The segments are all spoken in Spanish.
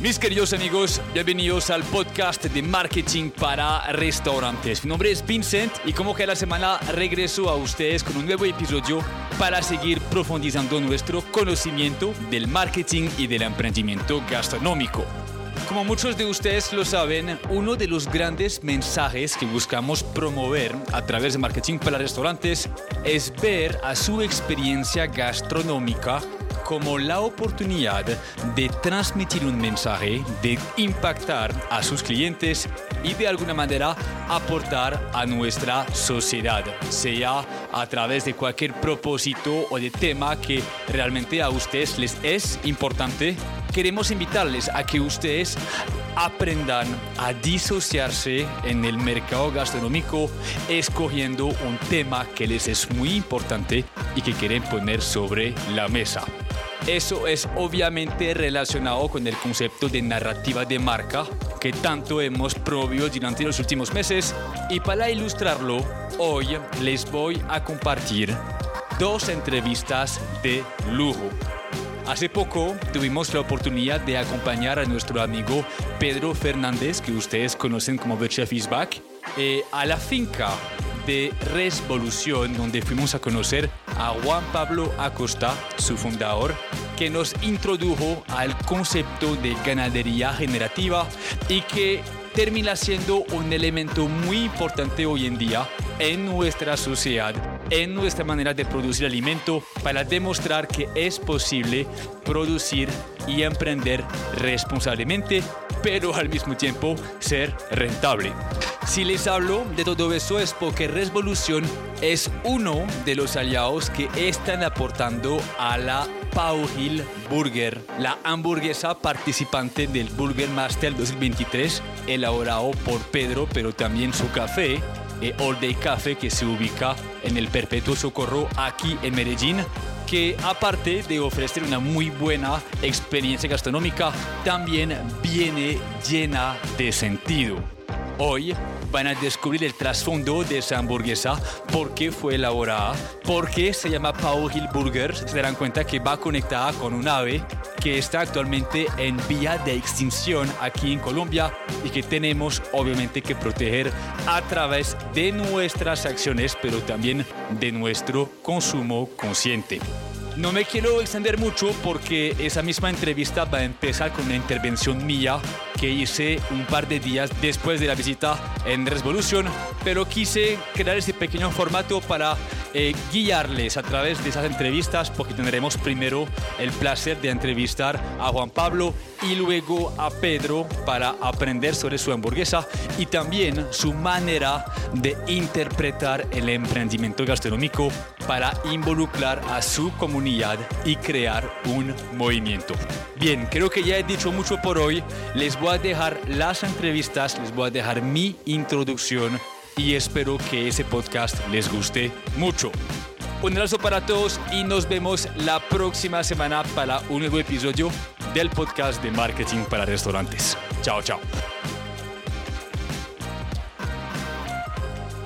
Mis queridos amigos, bienvenidos al podcast de marketing para restaurantes. Mi nombre es Vincent y como cada semana regreso a ustedes con un nuevo episodio para seguir profundizando nuestro conocimiento del marketing y del emprendimiento gastronómico. Como muchos de ustedes lo saben, uno de los grandes mensajes que buscamos promover a través de marketing para restaurantes es ver a su experiencia gastronómica como la oportunidad de transmitir un mensaje, de impactar a sus clientes y de alguna manera aportar a nuestra sociedad, sea a través de cualquier propósito o de tema que realmente a ustedes les es importante. Queremos invitarles a que ustedes aprendan a disociarse en el mercado gastronómico escogiendo un tema que les es muy importante y que quieren poner sobre la mesa. Eso es obviamente relacionado con el concepto de narrativa de marca que tanto hemos promovido durante los últimos meses y para ilustrarlo hoy les voy a compartir dos entrevistas de lujo. Hace poco tuvimos la oportunidad de acompañar a nuestro amigo Pedro Fernández, que ustedes conocen como The Chef is Back, eh, a la finca de Resvolución, donde fuimos a conocer a Juan Pablo Acosta, su fundador, que nos introdujo al concepto de ganadería generativa y que termina siendo un elemento muy importante hoy en día en nuestra sociedad, en nuestra manera de producir alimento, para demostrar que es posible producir y emprender responsablemente, pero al mismo tiempo ser rentable. Si les hablo de todo eso es porque Resvolución es uno de los aliados que están aportando a la Pau Hill Burger, la hamburguesa participante del Burger Master 2023, elaborado por Pedro, pero también su café, eh, All Day Café, que se ubica en el Perpetuo Socorro aquí en Medellín que aparte de ofrecer una muy buena experiencia gastronómica, también viene llena de sentido. Hoy van a descubrir el trasfondo de esa hamburguesa, por qué fue elaborada, por qué se llama Pau Hill Burger. Se darán cuenta que va conectada con un ave que está actualmente en vía de extinción aquí en Colombia y que tenemos obviamente que proteger a través de nuestras acciones, pero también de nuestro consumo consciente. No me quiero extender mucho porque esa misma entrevista va a empezar con una intervención mía que hice un par de días después de la visita en Resolution, pero quise crear ese pequeño formato para eh, guiarles a través de esas entrevistas porque tendremos primero el placer de entrevistar a Juan Pablo y luego a Pedro para aprender sobre su hamburguesa y también su manera de interpretar el emprendimiento gastronómico para involucrar a su comunidad y crear un movimiento. Bien, creo que ya he dicho mucho por hoy. Les voy a dejar las entrevistas, les voy a dejar mi introducción y espero que ese podcast les guste mucho. Un abrazo para todos y nos vemos la próxima semana para un nuevo episodio del podcast de marketing para restaurantes. Chao, chao.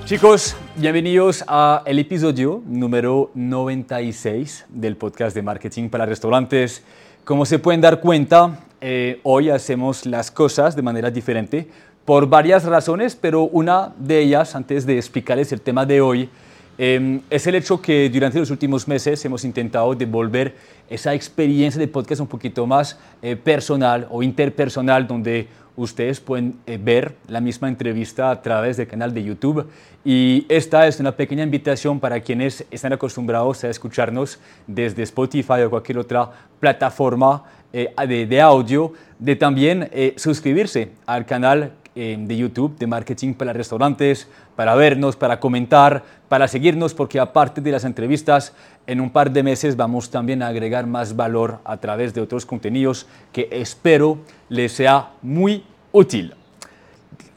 Chicos, bienvenidos a el episodio número 96 del podcast de marketing para restaurantes. Como se pueden dar cuenta, eh, hoy hacemos las cosas de manera diferente por varias razones, pero una de ellas, antes de explicarles el tema de hoy, em, es el hecho que durante los últimos meses hemos intentado devolver esa experiencia de podcast un poquito más eh, personal o interpersonal, donde ustedes pueden eh, ver la misma entrevista a través del canal de YouTube. Y esta es una pequeña invitación para quienes están acostumbrados a escucharnos desde Spotify o cualquier otra plataforma eh, de, audio, de también suscribirse al canal de YouTube de marketing para restaurantes, para vernos, para comentar, para seguirnos, porque aparte de las entrevistas, en un par de meses vamos también a agregar más valor a través de otros contenidos que espero les sea muy útil.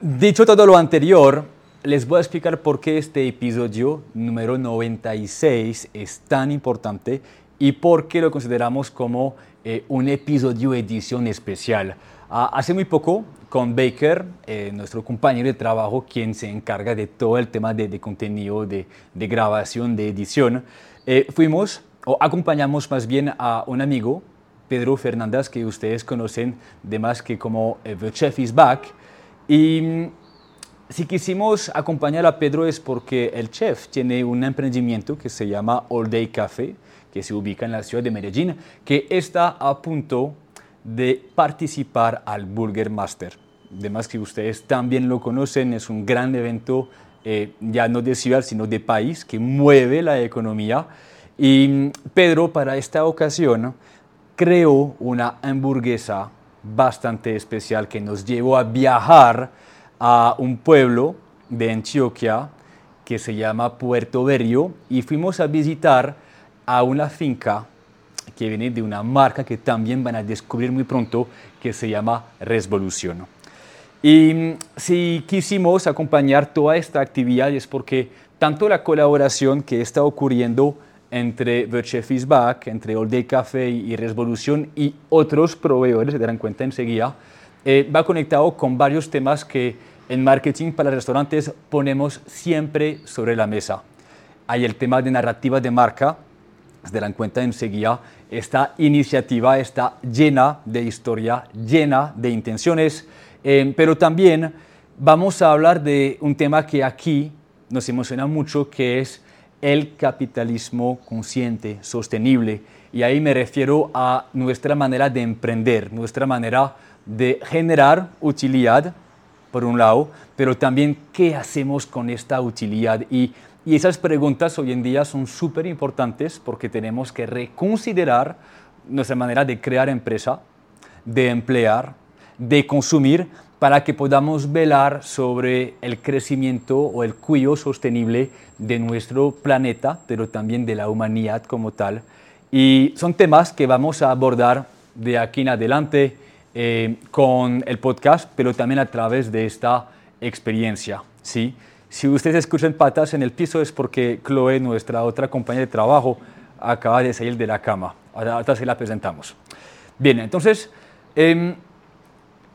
Dicho todo lo anterior, les voy a explicar por qué este episodio número 96 es tan importante y por qué lo consideramos como eh, un episodio edición especial. Ah, hace muy poco con Baker, eh, nuestro compañero de trabajo, quien se encarga de todo el tema de, contenido, de, grabación, de edición. Eh, fuimos, o acompañamos más bien a un amigo Pedro Fernández, que ustedes conocen de más que como The Chef is Back. Y mm, si quisimos acompañar a Pedro es porque el chef tiene un emprendimiento que se llama All Day Café, que se ubica en la ciudad de Medellín, que está a punto de participar al Burger Master. Además que ustedes también lo conocen, es un gran evento eh, ya no de ciudad, sino de país, que mueve la economía. Y mm, Pedro, para esta ocasión, creó una hamburguesa bastante especial que nos llevó a viajar a un pueblo de Antioquia que se llama Puerto Berrio y fuimos a visitar a una finca que viene de una marca que también van a descubrir muy pronto que se llama Resvolución. Y mm, si quisimos acompañar toda esta actividad es porque tanto la colaboración que está ocurriendo entre The Chef is Back, entre All Day Café y Resvolución y otros proveedores, se darán cuenta enseguida, eh, va conectado con varios temas que en marketing para restaurantes ponemos siempre sobre la mesa. Hay el tema de narrativa de marca, se darán cuenta enseguida, esta iniciativa está llena de historia, llena de intenciones, eh, pero también vamos a hablar de un tema que aquí nos emociona mucho, que es el capitalismo consciente, sostenible. Y ahí me refiero a nuestra manera de emprender, nuestra manera de generar utilidad, por un lado, pero también qué hacemos con esta utilidad. Y, y esas preguntas hoy en día son súper importantes porque tenemos que reconsiderar nuestra manera de crear empresa, de emplear, de consumir, para que podamos velar sobre el crecimiento o el cuidado sostenible de nuestro planeta, pero también de la humanidad como tal. Y son temas que vamos a abordar de aquí en adelante eh, con el podcast, pero también a través de esta experiencia. ¿sí? Si ustedes escuchan patas en el piso es porque Chloe, nuestra otra compañera de trabajo, acaba de salir de la cama. Ahora se la presentamos. Bien, entonces... Eh,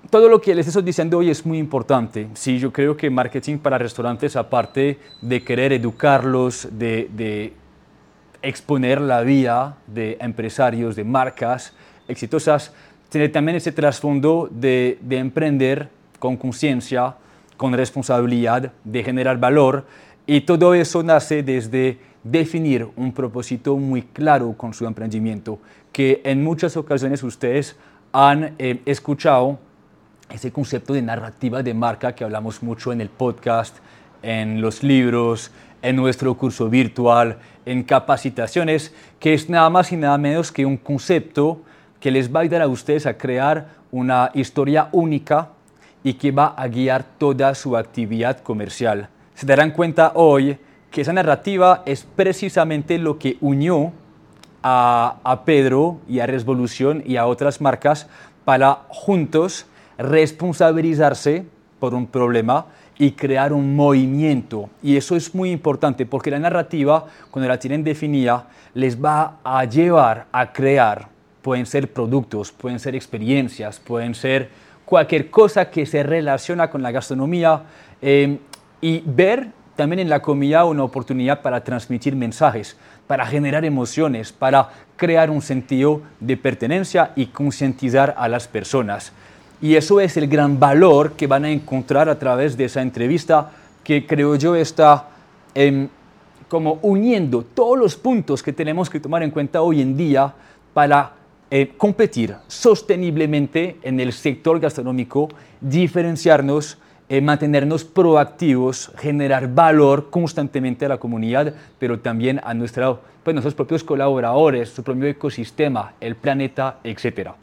todo lo que les estoy diciendo hoy es muy importante. Sí, yo creo que marketing para restaurantes, aparte de querer educarlos, de, exponer la vida de empresarios, de marcas exitosas, tiene también ese trasfondo de, de emprender con conciencia, con responsabilidad, de generar valor. Y todo eso nace desde definir un propósito muy claro con su emprendimiento, que en muchas ocasiones ustedes han eh, escuchado ese concepto de narrativa de marca que hablamos mucho en el podcast, en los libros, en nuestro curso virtual, en capacitaciones, que es nada más y nada menos que un concepto que les va a ayudar a ustedes a crear una historia única y que va a guiar toda su actividad comercial. Se darán cuenta hoy que esa narrativa es precisamente lo que unió a, a Pedro y a Resvolución y a otras marcas para juntos responsabilizarse por un problema y crear un movimiento. Y eso es muy importante porque la narrativa, cuando la tienen definida, les va a llevar a crear, pueden ser productos, pueden ser experiencias, pueden ser cualquier cosa que se relaciona con la gastronomía eh, y ver también en la comida una oportunidad para transmitir mensajes, para generar emociones, para crear un sentido de pertenencia y concientizar a las personas. Y eso es el gran valor que van a encontrar a través de esa entrevista que creo yo está em, como uniendo todos los puntos que tenemos que tomar en cuenta hoy en día para eh, competir sosteniblemente en el sector gastronómico, diferenciarnos, eh, mantenernos proactivos, generar valor constantemente a la comunidad, pero también a nuestra, pues, nuestros propios colaboradores, su propio ecosistema, el planeta, etcétera.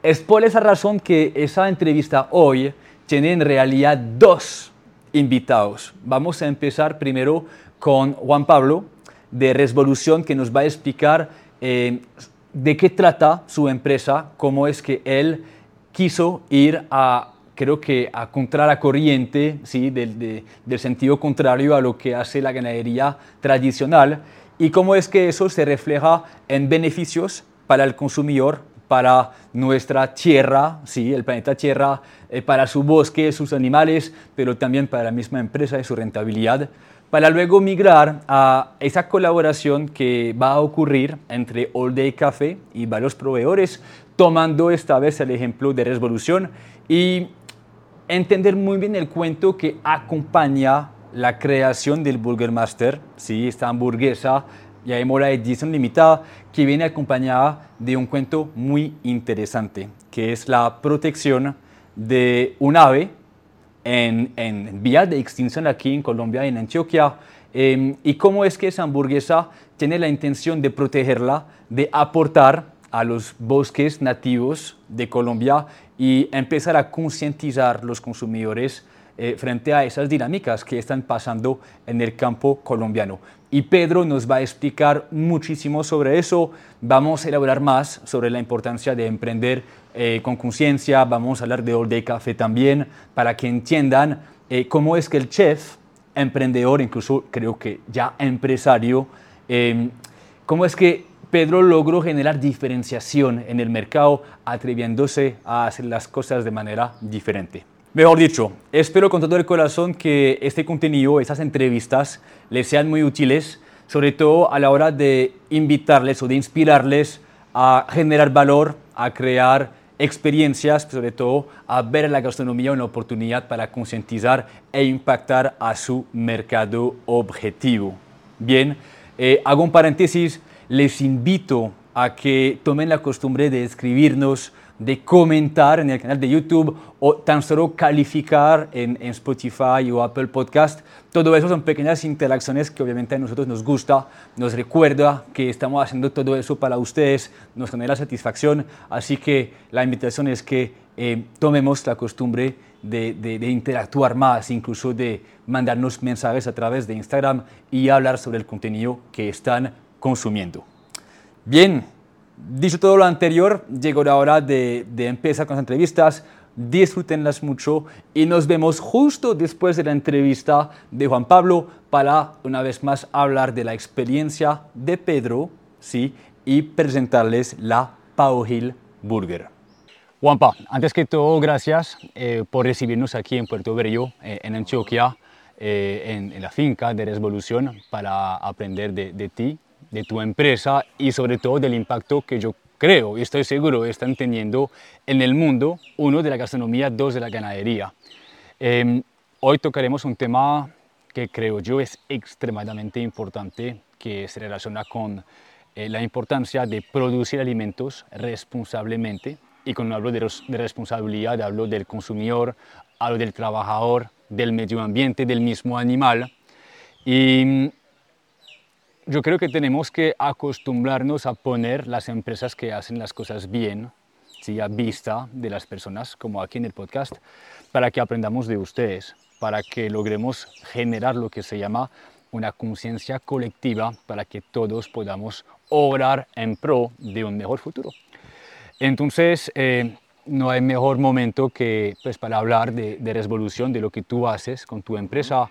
Es por esa razón que esa entrevista hoy tiene en realidad dos invitados. Vamos a empezar primero con Juan Pablo de Resvolución que nos va a explicar eh, de qué trata su empresa, cómo es que él quiso ir a, creo que a contra la corriente, ¿sí? del, del sentido contrario a lo que hace la ganadería tradicional y cómo es que eso se refleja en beneficios para el consumidor para nuestra tierra, sí, el planeta Tierra, eh, para su bosque, sus animales, pero también para la misma empresa y su rentabilidad. Para luego migrar a esa colaboración que va a ocurrir entre All Day Café y varios proveedores, tomando esta vez el ejemplo de Revolución y entender muy bien el cuento que acompaña la creación del Burger Master, ¿sí? esta hamburguesa llamémosla la edición limitada, que viene acompañada de un cuento muy interesante, que es la protección de un ave en, en de extinción aquí en Colombia, en Antioquia, em, y cómo es que esa hamburguesa tiene la intención de protegerla, de aportar a los bosques nativos de Colombia y empezar a concientizar los consumidores eh, frente a esas dinámicas que están pasando en el campo colombiano. Y Pedro nos va a explicar muchísimo sobre eso. Vamos a elaborar más sobre la importancia de emprender eh, con conciencia. Vamos a hablar de All Day Café también para que entiendan eh, cómo es que el chef, emprendedor, incluso creo que ya empresario, em, cómo es que Pedro logró generar diferenciación en el mercado atreviéndose a hacer las cosas de manera diferente. Mejor dicho, espero con todo el corazón que este contenido, estas entrevistas, les sean muy útiles, sobre todo a la hora de invitarles o de inspirarles a generar valor, a crear experiencias, sobre todo a ver la gastronomía una oportunidad para concientizar e impactar a su mercado objetivo. Bien, eh, hago un paréntesis, les invito a que tomen la costumbre de escribirnos de comentar en el canal de YouTube o tan solo calificar en, Spotify o Apple Podcast. Todo eso son pequeñas interacciones que obviamente a nosotros nos gusta, nos recuerda que estamos haciendo todo eso para ustedes, nos genera satisfacción. Así que la invitación es que eh, tomemos la costumbre de, de, interactuar más, incluso de mandarnos mensajes a través de Instagram y hablar sobre el contenido que están consumiendo. Bien, Dicho todo lo anterior, llegó la hora de, empezar con las entrevistas. Disfrútenlas mucho y nos vemos justo después de la entrevista de Juan Pablo para una vez más hablar de la experiencia de Pedro ¿sí? y presentarles la Pau Hill Burger. Juanpa, antes que todo, gracias eh, por recibirnos aquí en Puerto Berrío, eh, en Antioquia, eh, en, la finca de Revolución, para aprender de, de ti, de tu empresa y sobre todo del impacto que yo creo y estoy seguro están teniendo en el mundo, uno de la gastronomía, dos de la ganadería. Em, hoy tocaremos un tema que creo yo es extremadamente importante, que se relaciona con eh, la importancia de producir alimentos responsablemente. Y cuando hablo de, de responsabilidad, hablo del consumidor, hablo del trabajador, del medio ambiente, del mismo animal. Y yo creo que tenemos que acostumbrarnos a poner las empresas que hacen las cosas bien, ¿sí? a vista de las personas, como aquí en el podcast, para que aprendamos de ustedes, para que logremos generar lo que se llama una conciencia colectiva para que todos podamos obrar en pro de un mejor futuro. Entonces, eh, no hay mejor momento que pues, para hablar de, de resolución de lo que tú haces con tu empresa.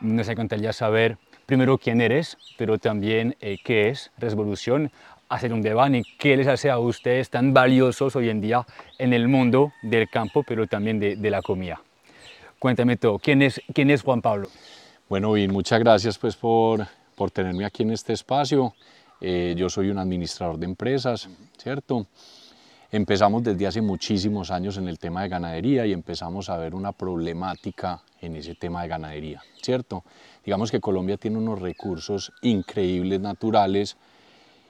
Nos encantaría saber primero quién eres, pero también eh, qué es Revolución, hacer un debate y qué les hace a ustedes tan valiosos hoy en día en el mundo del campo, pero también de, la comida. Cuéntame todo, ¿quién es, quién es Juan Pablo? Bueno, bien, muchas gracias pues por, por tenerme aquí en este espacio. Eh, yo soy un administrador de empresas, ¿cierto? Empezamos desde hace muchísimos años en el tema de ganadería y empezamos a ver una problemática en ese tema de ganadería, ¿cierto? Digamos que Colombia tiene unos recursos increíbles naturales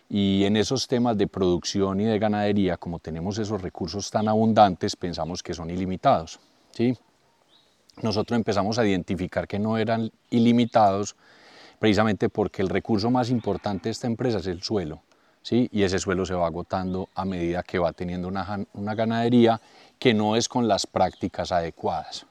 y en esos temas de producción y de ganadería, como tenemos esos recursos tan abundantes, pensamos que son ilimitados, ¿sí? Nosotros empezamos a identificar que no eran ilimitados precisamente porque el recurso más importante de esta empresa es el suelo y ese suelo se va agotando a medida que va teniendo una, una ganadería que no es con las prácticas adecuadas.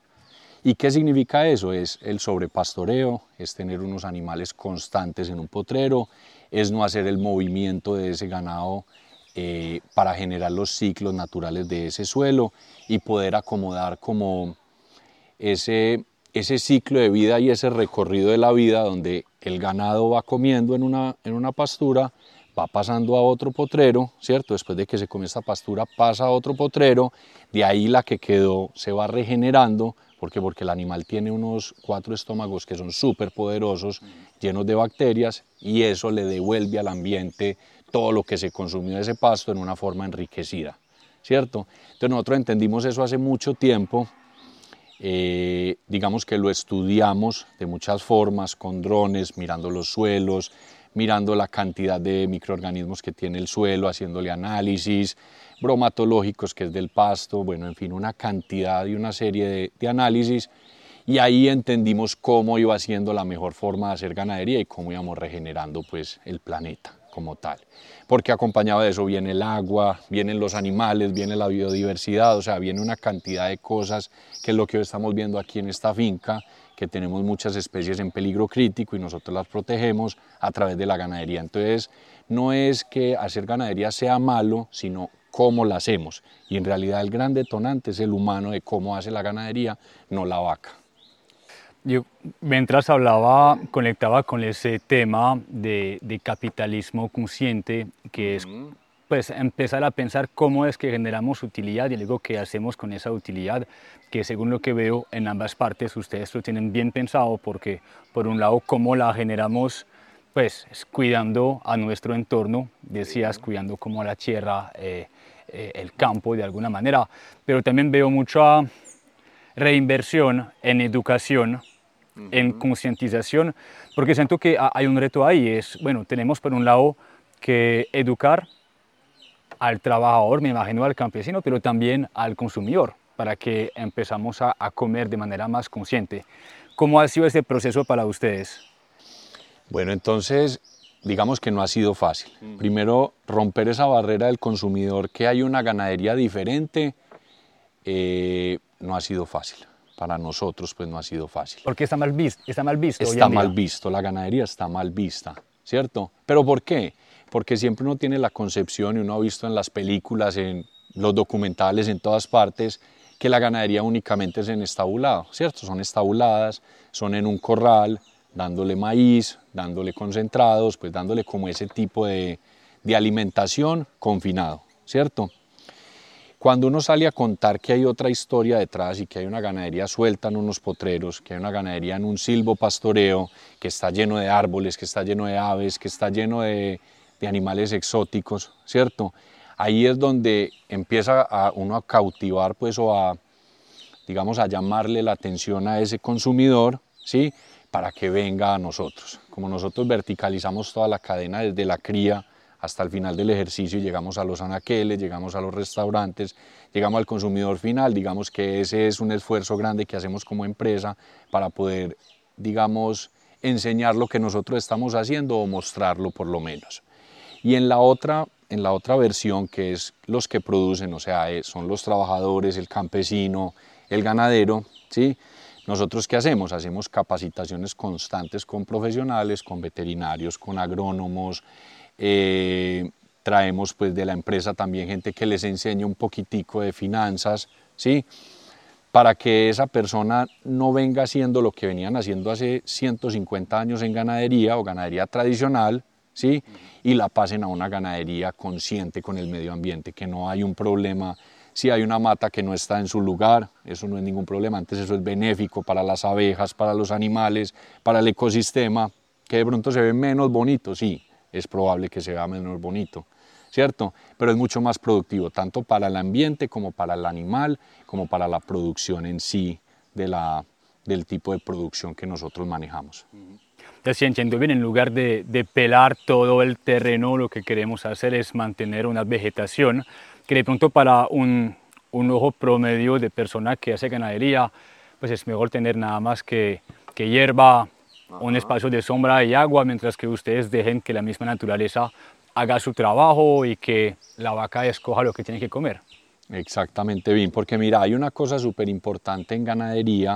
¿Y qué significa eso? Es el sobrepastoreo, es tener unos animales constantes en un potrero, es no hacer el movimiento de ese ganado eh, para generar los ciclos naturales de ese suelo y poder acomodar como ese, ese ciclo de vida y ese recorrido de la vida donde el ganado va comiendo en una, en una pastura, va pasando a otro potrero, ¿cierto? Después de que se come esta pastura pasa a otro potrero, de ahí la que quedó se va regenerando, porque porque el animal tiene unos cuatro estómagos que son súper poderosos, llenos de bacterias, y eso le devuelve al ambiente todo lo que se consumió de ese pasto en una forma enriquecida, ¿cierto? Entonces nosotros entendimos eso hace mucho tiempo, eh, digamos que lo estudiamos de muchas formas, con drones, mirando los suelos, mirando la cantidad de microorganismos que tiene el suelo, haciéndole análisis, bromatológicos, que es del pasto, bueno, en fin, una cantidad y una serie de, análisis. Y ahí entendimos cómo iba siendo la mejor forma de hacer ganadería y cómo íbamos regenerando pues, el planeta como tal. Porque acompañado de eso viene el agua, vienen los animales, viene la biodiversidad, o sea, viene una cantidad de cosas que es lo que hoy estamos viendo aquí en esta finca que tenemos muchas especies en peligro crítico y nosotros las protegemos a través de la ganadería. Entonces, no es que hacer ganadería sea malo, sino cómo la hacemos. Y en realidad el gran detonante es el humano de cómo hace la ganadería, no la vaca. Yo, mientras hablaba, conectaba con ese tema de, capitalismo consciente, que es pues empezar a pensar cómo es que generamos utilidad y luego qué hacemos con esa utilidad, que según lo que veo en ambas partes ustedes lo tienen bien pensado porque por un lado cómo la generamos pues cuidando a nuestro entorno, decías, cuidando como la tierra, eh, eh, el campo de alguna manera, pero también veo mucha reinversión en educación, en concientización, porque siento que hay un reto ahí, es, bueno, tenemos por un lado que educar al trabajador, me imagino al campesino, pero también al consumidor, para que empezamos a, comer de manera más consciente. ¿Cómo ha sido este proceso para ustedes? Bueno, entonces, digamos que no ha sido fácil. Primero, romper esa barrera del consumidor, que hay una ganadería diferente, eh, no ha sido fácil. Para nosotros, pues no ha sido fácil. Porque está mal visto. Está mal visto. Está mal visto, la ganadería está mal vista, ¿cierto? ¿Pero por qué? Porque siempre uno tiene la concepción y uno ha visto en las películas, en los documentales, en todas partes, que la ganadería únicamente es en estabulado, ¿cierto? Son estabuladas, son en un corral, dándole maíz, dándole concentrados, pues dándole como ese tipo de, alimentación confinado, ¿cierto? Cuando uno sale a contar que hay otra historia detrás y que hay una ganadería suelta en unos potreros, que hay una ganadería en un silvo pastoreo, que está lleno de árboles, que está lleno de aves, que está lleno de, de animales exóticos, ¿cierto? Ahí es donde empieza a uno a cautivar, pues, o a, digamos, a llamarle la atención a ese consumidor, ¿sí? Para que venga a nosotros. Como nosotros verticalizamos toda la cadena desde la cría hasta el final del ejercicio llegamos a los anaqueles, llegamos a los restaurantes, llegamos al consumidor final, digamos que ese es un esfuerzo grande que hacemos como empresa para poder, digamos, enseñar lo que nosotros estamos haciendo o mostrarlo por lo menos. Y en la otra, en la otra versión, que es los que producen, o sea, eh, son los trabajadores, el campesino, el ganadero, ¿sí? Nosotros qué hacemos? Hacemos capacitaciones constantes con profesionales, con veterinarios, con agrónomos, eh, traemos pues de la empresa también gente que les enseña un poquitico de finanzas, ¿sí? Para que esa persona no venga haciendo lo que venían haciendo hace 150 años en ganadería o ganadería tradicional, ¿sí? y la pasen a una ganadería consciente con el medio ambiente, que no hay un problema si hay una mata que no está en su lugar, eso no es ningún problema, antes eso es benéfico para las abejas, para los animales, para el ecosistema, que de pronto se ve menos bonito, sí, es probable que se vea menos bonito, ¿cierto? Pero es mucho más productivo, tanto para el ambiente como para el animal, como para la producción en sí de la, del tipo de producción que nosotros manejamos. Entonces, entiendo bien, en lugar de, de, pelar todo el terreno, lo que queremos hacer es mantener una vegetación que de pronto para un, un ojo promedio de persona que hace ganadería, pues es mejor tener nada más que, que hierba, un espacio de sombra y agua, mientras que ustedes dejen que la misma naturaleza haga su trabajo y que la vaca escoja lo que tiene que comer. Exactamente bien, porque mira, hay una cosa súper importante en ganadería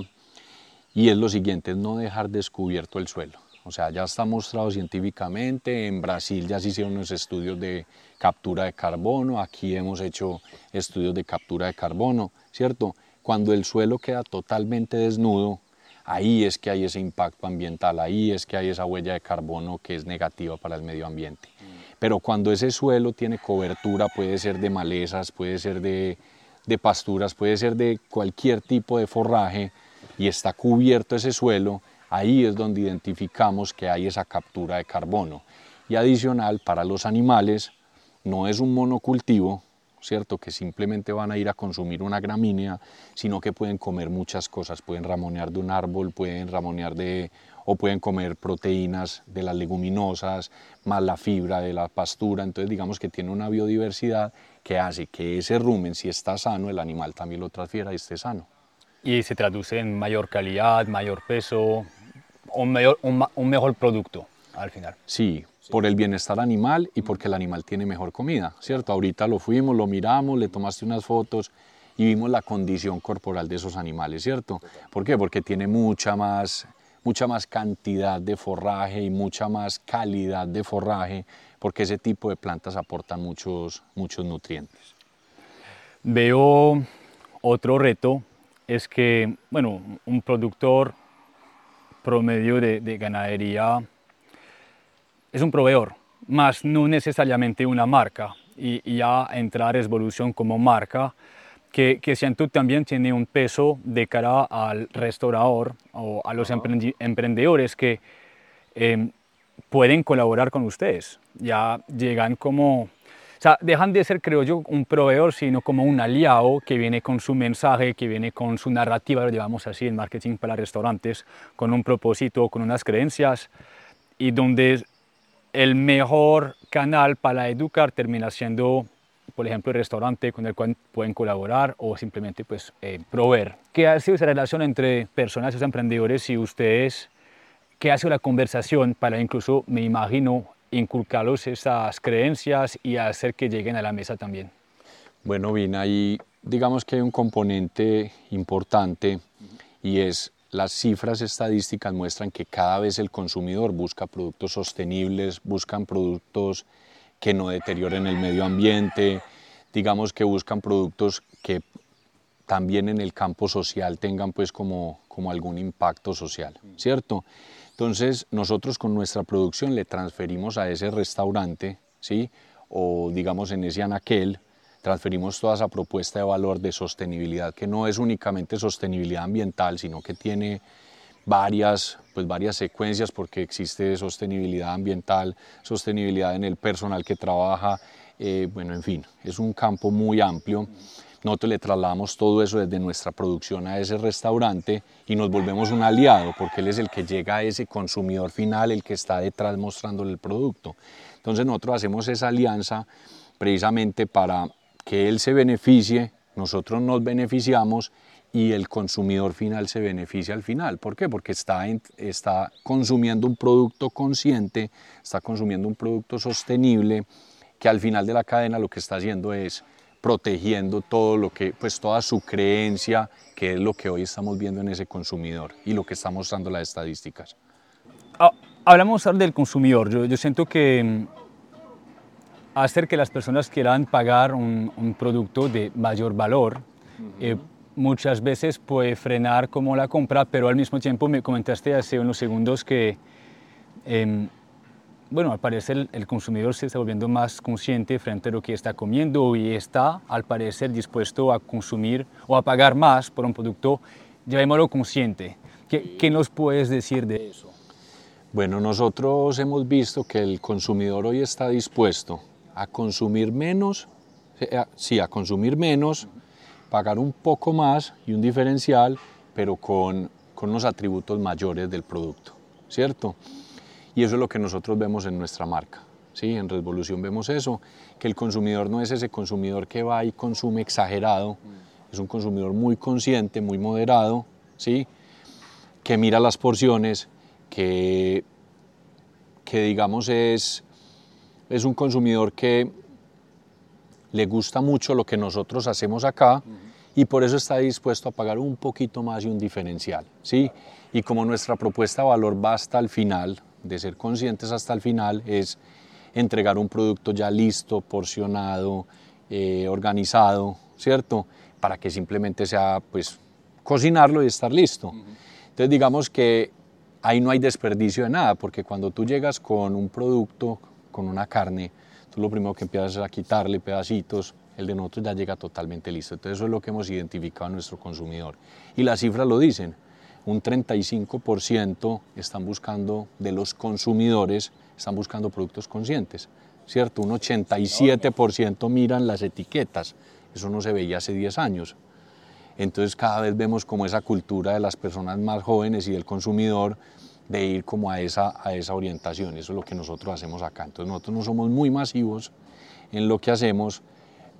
y es lo siguiente, es no dejar descubierto el suelo. O sea, ya está mostrado científicamente, en Brasil ya se hicieron unos estudios de captura de carbono, aquí hemos hecho estudios de captura de carbono, ¿cierto? Cuando el suelo queda totalmente desnudo, ahí es que hay ese impacto ambiental, ahí es que hay esa huella de carbono que es negativa para el medio ambiente. Pero cuando ese suelo tiene cobertura, puede ser de malezas, puede ser de, de pasturas, puede ser de cualquier tipo de forraje y está cubierto ese suelo, ahí es donde identificamos que hay esa captura de carbono. Y adicional, para los animales, no es un monocultivo, ¿cierto? Que simplemente van a ir a consumir una gramínea, sino que pueden comer muchas cosas, pueden ramonear de un árbol, pueden ramonear de o pueden comer proteínas de las leguminosas, más la fibra de la pastura, entonces digamos que tiene una biodiversidad que hace que ese rumen, si está sano, el animal también lo transfiera y esté sano. Y se traduce en mayor calidad, mayor peso, un mejor, un mejor producto al final. Sí, por el bienestar animal y porque el animal tiene mejor comida, ¿cierto? Ahorita lo fuimos, lo miramos, le tomaste unas fotos y vimos la condición corporal de esos animales, ¿cierto? ¿Por qué? Porque tiene mucha más, mucha más cantidad de forraje y mucha más calidad de forraje, porque ese tipo de plantas aportan muchos, muchos nutrientes. Veo otro reto, es que, bueno, un productor promedio de, de ganadería es un proveedor, más no necesariamente una marca. Y, ya entrar es evolución como marca, que, que siento también tiene un peso de cara al restaurador o a los emprendedores que em, pueden colaborar con ustedes. Ya llegan como, sea, dejan de ser, creo yo, un proveedor, sino como un aliado que viene con su mensaje, que viene con su narrativa, lo llevamos así en marketing para restaurantes, con un propósito, con unas creencias, y donde el mejor canal para educar termina siendo, por ejemplo, el restaurante con el cual pueden colaborar o simplemente pues, eh, proveer. ¿Qué ha sido esa relación entre personas y emprendedores y ustedes? ¿Qué ha sido la conversación para incluso, me imagino, inculcarlos esas creencias y hacer que lleguen a la mesa también? Bueno, bien, ahí digamos que hay un componente importante y es las cifras estadísticas muestran que cada vez el consumidor busca productos sostenibles, buscan productos que no deterioren el medio ambiente, digamos que buscan productos que también en el campo social tengan pues como, como algún impacto social, ¿cierto? Entonces nosotros con nuestra producción le transferimos a ese restaurante, ¿sí? O digamos en ese anaquel, transferimos toda esa propuesta de valor de sostenibilidad, que no es únicamente sostenibilidad ambiental, sino que tiene varias, pues varias secuencias, porque existe sostenibilidad ambiental, sostenibilidad en el personal que trabaja, eh, bueno, en fin, es un campo muy amplio. Nosotros le trasladamos todo eso desde nuestra producción a ese restaurante y nos volvemos un aliado, porque él es el que llega a ese consumidor final, el que está detrás mostrándole el producto. Entonces nosotros hacemos esa alianza precisamente para que él se beneficie, nosotros nos beneficiamos y el consumidor final se beneficia al final. ¿Por qué? Porque está, está consumiendo un producto consciente, está consumiendo un producto sostenible, que al final de la cadena lo que está haciendo es protegiendo todo lo que, pues toda su creencia, que es lo que hoy estamos viendo en ese consumidor y lo que están mostrando las estadísticas. Ah, hablamos del consumidor. Yo, yo siento que mm, hacer que las personas quieran pagar un, producto de mayor valor. Eh, muchas veces puede frenar como la compra, pero al mismo tiempo me comentaste hace unos segundos que, em, bueno, al parecer el, consumidor se está volviendo más consciente frente a lo que está comiendo y está, al parecer, dispuesto a consumir o a pagar más por un producto, llamémoslo consciente. ¿Qué, ¿Qué nos puedes decir de eso? Bueno, nosotros hemos visto que el consumidor hoy está dispuesto a consumir menos, eh, sí, a consumir menos, pagar un poco más y un diferencial, pero con, con unos atributos mayores del producto, ¿cierto? Y eso es lo que nosotros vemos en nuestra marca. ¿sí? En Revolución vemos eso, que el consumidor no es ese consumidor que va y consume exagerado, es un consumidor muy consciente, muy moderado, ¿sí? que mira las porciones, que, que digamos es es un consumidor que le gusta mucho lo que nosotros hacemos acá y por eso está dispuesto a pagar un poquito más y un diferencial. ¿sí? Y como nuestra propuesta de valor va hasta el final, de ser conscientes hasta el final, es entregar un producto ya listo, porcionado, eh, organizado, ¿cierto? Para que simplemente sea, pues, cocinarlo y estar listo. Entonces, digamos que ahí no hay desperdicio de nada, porque cuando tú llegas con un producto con una carne, tú lo primero que empiezas es a quitarle pedacitos, el de nosotros ya llega totalmente listo. Entonces eso es lo que hemos identificado en nuestro consumidor. Y las cifras lo dicen, un 35% están buscando de los consumidores, están buscando productos conscientes, ¿cierto? Un 87% miran las etiquetas, eso no se veía hace 10 años. Entonces cada vez vemos como esa cultura de las personas más jóvenes y del consumidor de ir como a esa, a esa orientación. Eso es lo que nosotros hacemos acá. Entonces nosotros no somos muy masivos en lo que hacemos,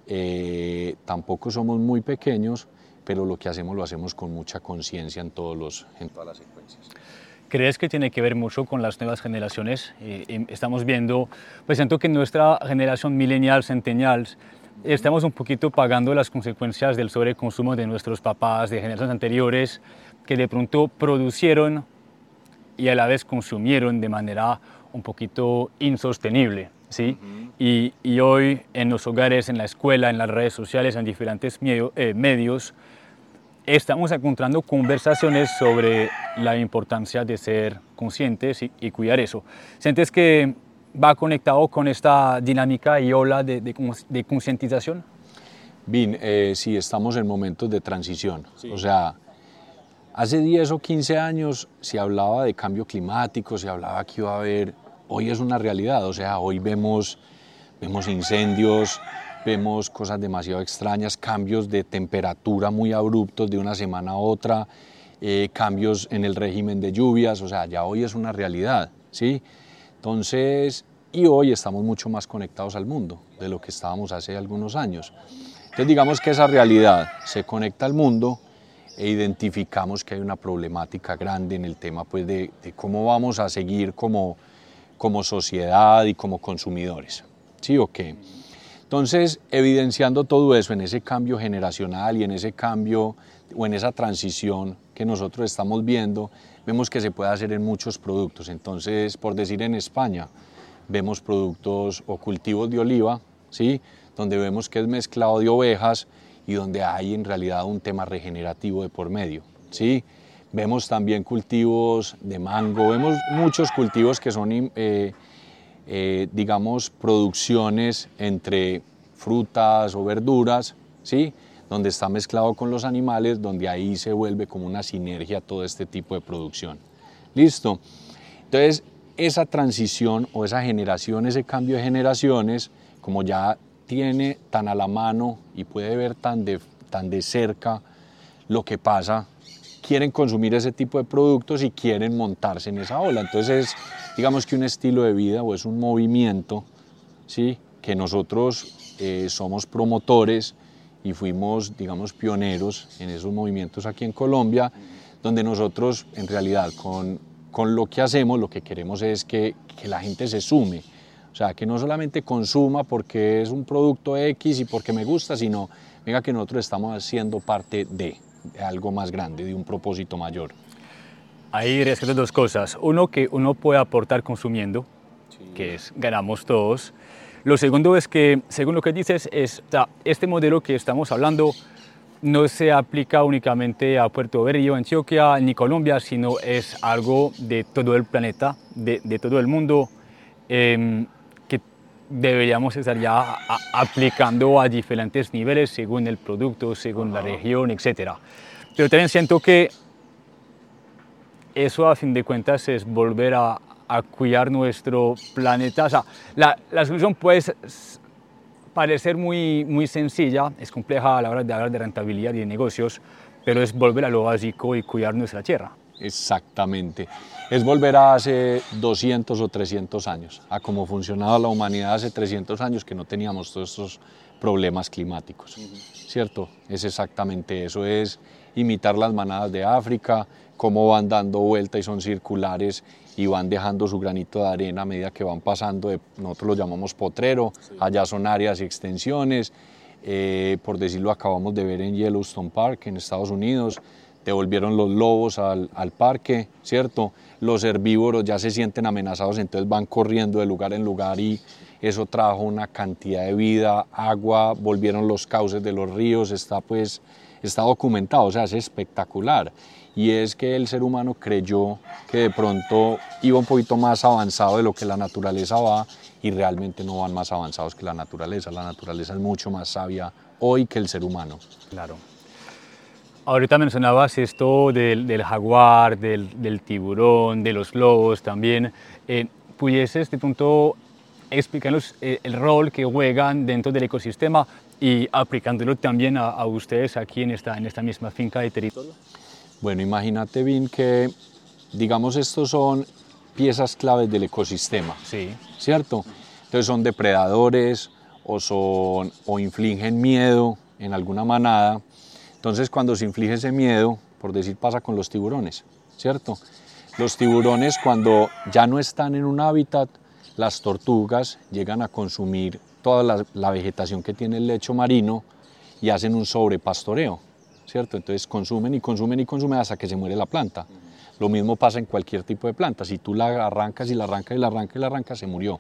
eh, tampoco somos muy pequeños, pero lo que hacemos lo hacemos con mucha conciencia en, todos los, en todas las secuencias. ¿Crees que tiene que ver mucho con las nuevas generaciones? Eh, em, estamos viendo, pues siento que nuestra generación millennial, centennials, estamos un poquito pagando las consecuencias del sobreconsumo de nuestros papás, de generaciones anteriores, que de pronto producieron y a la vez consumieron de manera un poquito insostenible. ¿sí? y, y, hoy en los hogares, en la escuela, en las redes sociales, en diferentes eh, medios, estamos encontrando conversaciones sobre la importancia de ser conscientes y, y cuidar eso. ¿Sientes que va conectado con esta dinámica y ola de, de, concientización? Bien, eh, sí, estamos en momentos de transición. O sea, hace 10 o 15 años se hablaba de cambio climático, se hablaba que iba a haber, hoy es una realidad, o sea, hoy vemos, vemos incendios, vemos cosas demasiado extrañas, cambios de temperatura muy abruptos de una semana a otra, eh, cambios en el régimen de lluvias, o sea, ya hoy es una realidad, ¿sí? Entonces, y hoy estamos mucho más conectados al mundo de lo que estábamos hace algunos años. Entonces digamos que esa realidad se conecta al mundo e identificamos que hay una problemática grande en el tema pues, de, cómo vamos a seguir como, como sociedad y como consumidores. ¿Sí o qué? Entonces, evidenciando todo eso en ese cambio generacional y en ese cambio o en esa transición que nosotros estamos viendo, vemos que se puede hacer en muchos productos. Entonces, por decir en España, vemos productos o cultivos de oliva, ¿sí? donde vemos que es mezclado de ovejas y donde hay en realidad un tema regenerativo de por medio. ¿sí? Vemos también cultivos de mango, vemos muchos cultivos que son, eh, eh, digamos, producciones entre frutas o verduras, ¿sí? donde está mezclado con los animales, donde ahí se vuelve como una sinergia todo este tipo de producción. ¿Listo? Entonces, esa transición o esa generación, ese cambio de generaciones, como ya tiene tan a la mano y puede ver tan de, tan de cerca lo que pasa, quieren consumir ese tipo de productos y quieren montarse en esa ola. Entonces, es, digamos que un estilo de vida o es un movimiento, ¿sí? que nosotros eh, somos promotores y fuimos, digamos, pioneros en esos movimientos aquí en Colombia, donde nosotros en realidad con, con lo que hacemos lo que queremos es que, que la gente se sume, o sea, que no solamente consuma porque es un producto X y porque me gusta, sino venga que nosotros estamos haciendo parte de, algo más grande, de un propósito mayor. Ahí rescato dos cosas. Uno, que uno puede aportar consumiendo, que es ganamos todos. Lo segundo es que, según lo que dices, es, este modelo que estamos hablando no se aplica únicamente a Puerto Berrío, Antioquia ni Colombia, sino es algo de todo el planeta, de, de todo el mundo, eh, deberíamos estar ya aplicando a diferentes niveles según el producto, según la región, etc. Pero también siento que eso a fin de cuentas es volver a, a cuidar nuestro planeta. O sea, la, la, solución puede parecer muy, muy sencilla, es compleja a la hora de hablar de rentabilidad y de negocios, pero es volver a lo básico y cuidar nuestra tierra. Exactamente. Es volver a hace 200 o 300 años, a cómo funcionaba la humanidad hace 300 años que no teníamos todos estos problemas climáticos. ¿Cierto? Es exactamente eso, es imitar las manadas de África, cómo van dando vuelta y son circulares y van dejando su granito de arena a medida que van pasando, de, nosotros lo llamamos potrero, sí. allá son áreas y extensiones, eh, por decirlo acabamos de ver en Yellowstone Park en Estados Unidos, devolvieron los lobos al, al, parque, ¿cierto? Los herbívoros ya se sienten amenazados, entonces van corriendo de lugar en lugar y eso trajo una cantidad de vida, agua, volvieron los cauces de los ríos, está pues, está documentado, o sea, es espectacular y es que el ser humano creyó que de pronto iba un poquito más avanzado de lo que la naturaleza va y realmente no van más avanzados que la naturaleza. La naturaleza es mucho más sabia hoy que el ser humano. Claro. Ahorita mencionabas esto del, jaguar, del, tiburón, de los lobos también. Eh, ¿Pudieses de punto explicarnos eh, el rol que juegan dentro del ecosistema y aplicándolo también a, ustedes aquí en esta, en esta misma finca de territorio? Bueno, imagínate bien que, digamos, estos son piezas claves del ecosistema, sí. ¿cierto? Entonces son depredadores o, son, o infligen miedo en alguna manada. Entonces cuando se inflige ese miedo, por decir pasa con los tiburones, ¿cierto? Los tiburones cuando ya no están en un hábitat, las tortugas llegan a consumir toda la, vegetación que tiene el lecho marino y hacen un sobrepastoreo. ¿cierto? Entonces consumen y consumen y consumen hasta que se muere la planta. Lo mismo pasa en cualquier tipo de planta. Si tú la arrancas y la arrancas y la arrancas y la arrancas, se murió,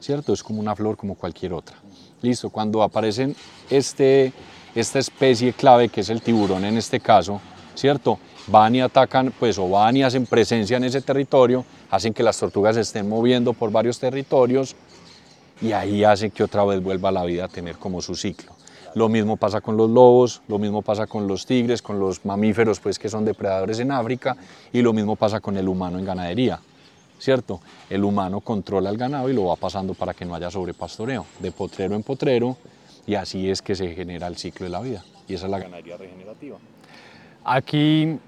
¿cierto? Es como una flor como cualquier otra. Listo, cuando aparecen este, esta especie clave que es el tiburón en este caso, ¿cierto? Van y atacan, pues o van y hacen presencia en ese territorio, hacen que las tortugas se estén moviendo por varios territorios y ahí hace que otra vez vuelva la vida a tener como su ciclo. Lo mismo pasa con los lobos, lo mismo pasa con los tigres, con los mamíferos pues, que son depredadores en África y lo mismo pasa con el humano en ganadería. ¿Cierto? El humano controla el ganado y lo va pasando para que no haya sobrepastoreo, de potrero en potrero, y así es que se genera el ciclo de la vida. Y esa es la ganadería regenerativa. Aquí,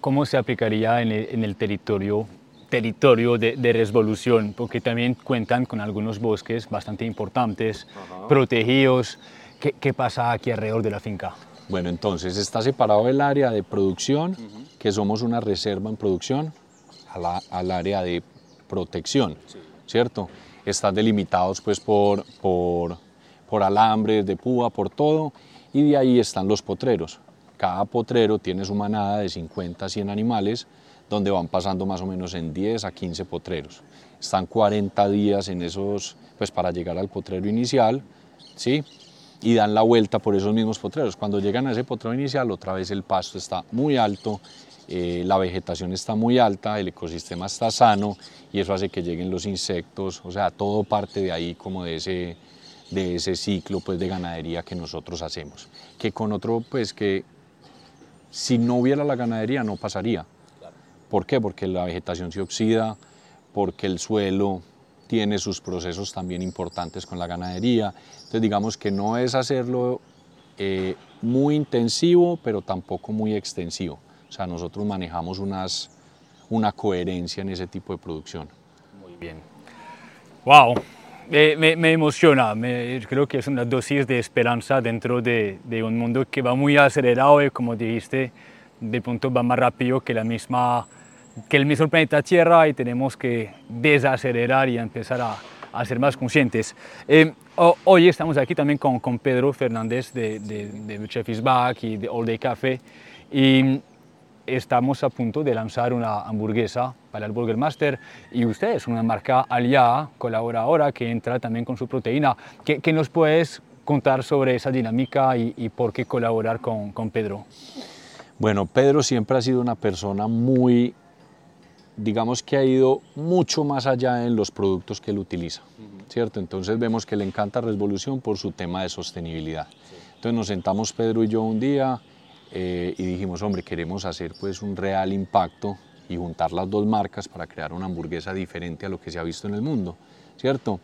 ¿cómo se aplicaría en el, territorio territorio de, de, resolución, porque también cuentan con algunos bosques bastante importantes, protegidos. ¿Qué, pasa aquí alrededor de la finca? Bueno, entonces está separado el área de producción, que somos una reserva en producción, al área de protección, ¿cierto? Están delimitados pues por, por, por alambres de púa, por todo, y de ahí están los potreros. Cada potrero tiene su manada de 50 a 100 animales, donde van pasando más o menos en 10 a 15 potreros. Están 40 días en esos, pues para llegar al potrero inicial, ¿sí? y dan la vuelta por esos mismos potreros. Cuando llegan a ese potrero inicial, otra vez el pasto está muy alto, eh, la vegetación está muy alta, el ecosistema está sano y eso hace que lleguen los insectos, o sea, todo parte de ahí como de ese, de ese ciclo pues, de ganadería que nosotros hacemos. Que con otro, pues que si no hubiera la ganadería no pasaría. ¿Por qué? Porque la vegetación se oxida, porque el suelo tiene sus procesos también importantes con la ganadería. Entonces digamos que no es hacerlo eh, muy intensivo, pero tampoco muy extensivo. O sea, nosotros manejamos unas, una coherencia en ese tipo de producción. Muy bien. ¡Wow! Me, emociona, me, creo que es una dosis de esperanza dentro de, de, un mundo que va muy acelerado y como dijiste, de pronto va más rápido que la misma que el mismo planeta Tierra y tenemos que desacelerar y empezar a, a ser más conscientes. Eh, hoy estamos aquí también con, con Pedro Fernández de, de, de Chef is Back y de All Day Café y estamos a punto de lanzar una hamburguesa para el Burger Master y usted es una marca aliada, colaboradora que entra también con su proteína. ¿Qué, qué nos puedes contar sobre esa dinámica y, y por qué colaborar con, con Pedro? Bueno, Pedro siempre ha sido una persona muy digamos que ha ido mucho más allá en los productos que él utiliza, ¿cierto? Entonces vemos que le encanta Revolución por su tema de sostenibilidad. Entonces nos sentamos Pedro y yo un día eh, y dijimos, hombre, queremos hacer pues un real impacto y juntar las dos marcas para crear una hamburguesa diferente a lo que se ha visto en el mundo, ¿cierto?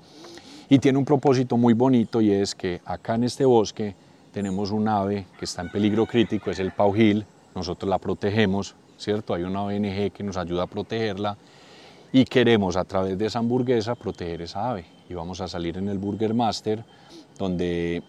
Y tiene un propósito muy bonito y es que acá en este bosque tenemos un ave que está en peligro crítico, es el paujil, nosotros la protegemos, ¿cierto? Hay una ONG que nos ayuda a protegerla y queremos a través de esa hamburguesa proteger esa ave. Y vamos a salir en el Burger Master, donde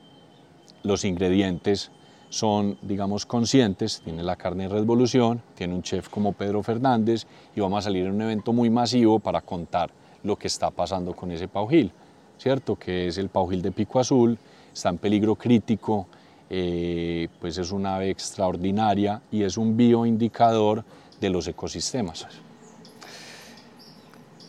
los ingredientes son, digamos, conscientes, tiene la carne de revolución, tiene un chef como Pedro Fernández y vamos a salir en un evento muy masivo para contar lo que está pasando con ese paujil, ¿cierto? Que es el paujil de pico azul, está en peligro crítico, eh, pues es una ave extraordinaria y es un bioindicador de los ecosistemas.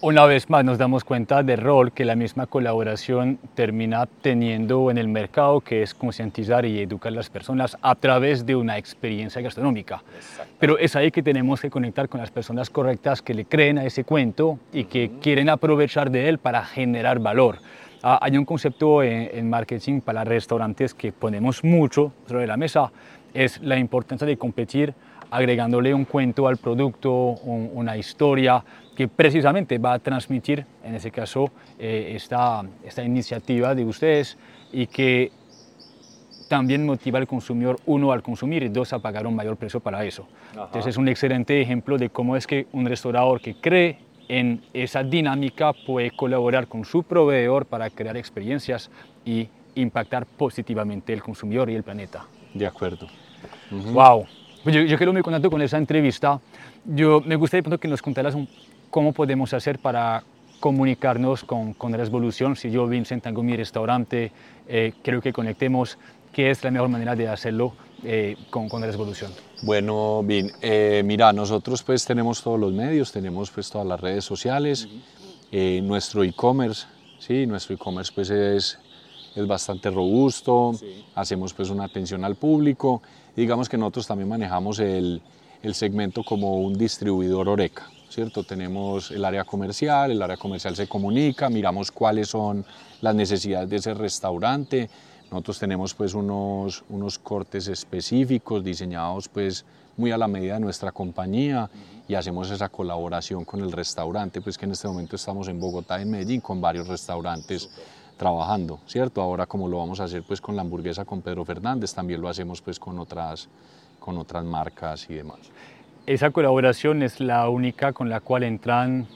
Una vez más nos damos cuenta del rol que la misma colaboración termina teniendo en el mercado, que es concientizar y educar a las personas a través de una experiencia gastronómica. Pero es ahí que tenemos que conectar con las personas correctas que le creen a ese cuento y que quieren aprovechar de él para generar valor. Ah, hay un concepto en, en marketing para restaurantes que ponemos mucho sobre la mesa, es la importancia de competir agregándole un cuento al producto, una historia que precisamente va a transmitir, en ese caso, eh, esta, esta iniciativa de ustedes y que también motiva al consumidor, uno, al consumir y dos, a pagar un mayor precio para eso. Entonces es un excelente ejemplo de cómo es que un restaurador que cree en esa dinámica puede colaborar con su proveedor para crear experiencias y impactar positivamente el consumidor y el planeta. De acuerdo. Wow. Pues yo, yo quedo muy contento con esa entrevista. Yo me gustaría que nos contaras cómo podemos hacer para comunicarnos con, con Resolución. Si yo, Vincent, tengo mi restaurante, eh, creo que conectemos. ¿Qué es la mejor manera de hacerlo eh, con, con Resolución? Bueno, bien, eh, mira, nosotros pues tenemos todos los medios, tenemos pues todas las redes sociales, nuestro e-commerce, sí, nuestro e-commerce pues es, es bastante robusto, hacemos pues una atención al público digamos que nosotros también manejamos el, el segmento como un distribuidor Oreca, ¿cierto? Tenemos el área comercial, el área comercial se comunica, miramos cuáles son las necesidades de ese restaurante, nosotros tenemos pues unos, unos cortes específicos diseñados pues muy a la medida de nuestra compañía y hacemos esa colaboración con el restaurante, pues que en este momento estamos en Bogotá y en Medellín con varios restaurantes trabajando, ¿cierto? Ahora como lo vamos a hacer pues con la hamburguesa con Pedro Fernández, también lo hacemos pues con otras, con otras marcas y demás. ¿Esa colaboración es la única con la cual entran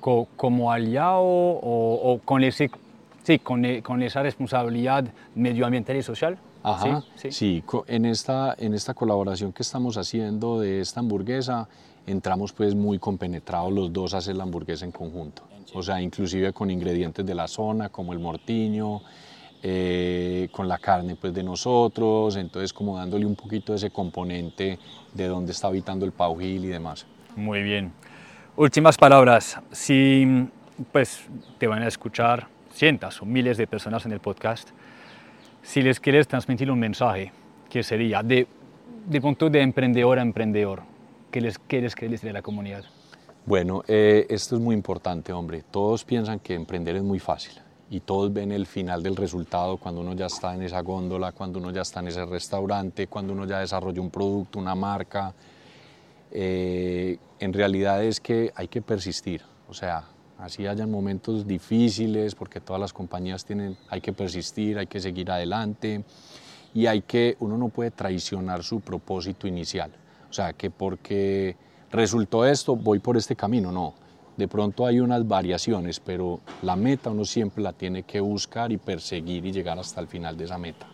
como aliado o, con, ese, sí, con, e, con, esa responsabilidad medioambiental y social? Ajá, sí, sí. en, esta, en esta colaboración que estamos haciendo de esta hamburguesa, entramos pues muy compenetrados los dos a hacer la hamburguesa en conjunto o sea, inclusive con ingredientes de la zona como el mortiño, eh, con la carne pues de nosotros, entonces como dándole un poquito ese componente de dónde está habitando el paujil y demás. Muy bien. Últimas palabras. Si pues te van a escuchar cientos o miles de personas en el podcast, si les quieres transmitir un mensaje, ¿qué sería? De, de punto de emprendedor a emprendedor, ¿qué les quieres que a la comunidad? Bueno, eh, esto es muy importante, hombre. Todos piensan que emprender es muy fácil y todos ven el final del resultado cuando uno ya está en esa góndola, cuando uno ya está en ese restaurante, cuando uno ya desarrolla un producto, una marca. Eh, en realidad es que hay que persistir, o sea, así hayan momentos difíciles, porque todas las compañías tienen, hay que persistir, hay que seguir adelante y hay que, uno no puede traicionar su propósito inicial, o sea, que porque resultó esto, voy por este camino, no. De pronto hay unas variaciones, pero la meta uno siempre la tiene que buscar y perseguir y llegar hasta el final de esa meta.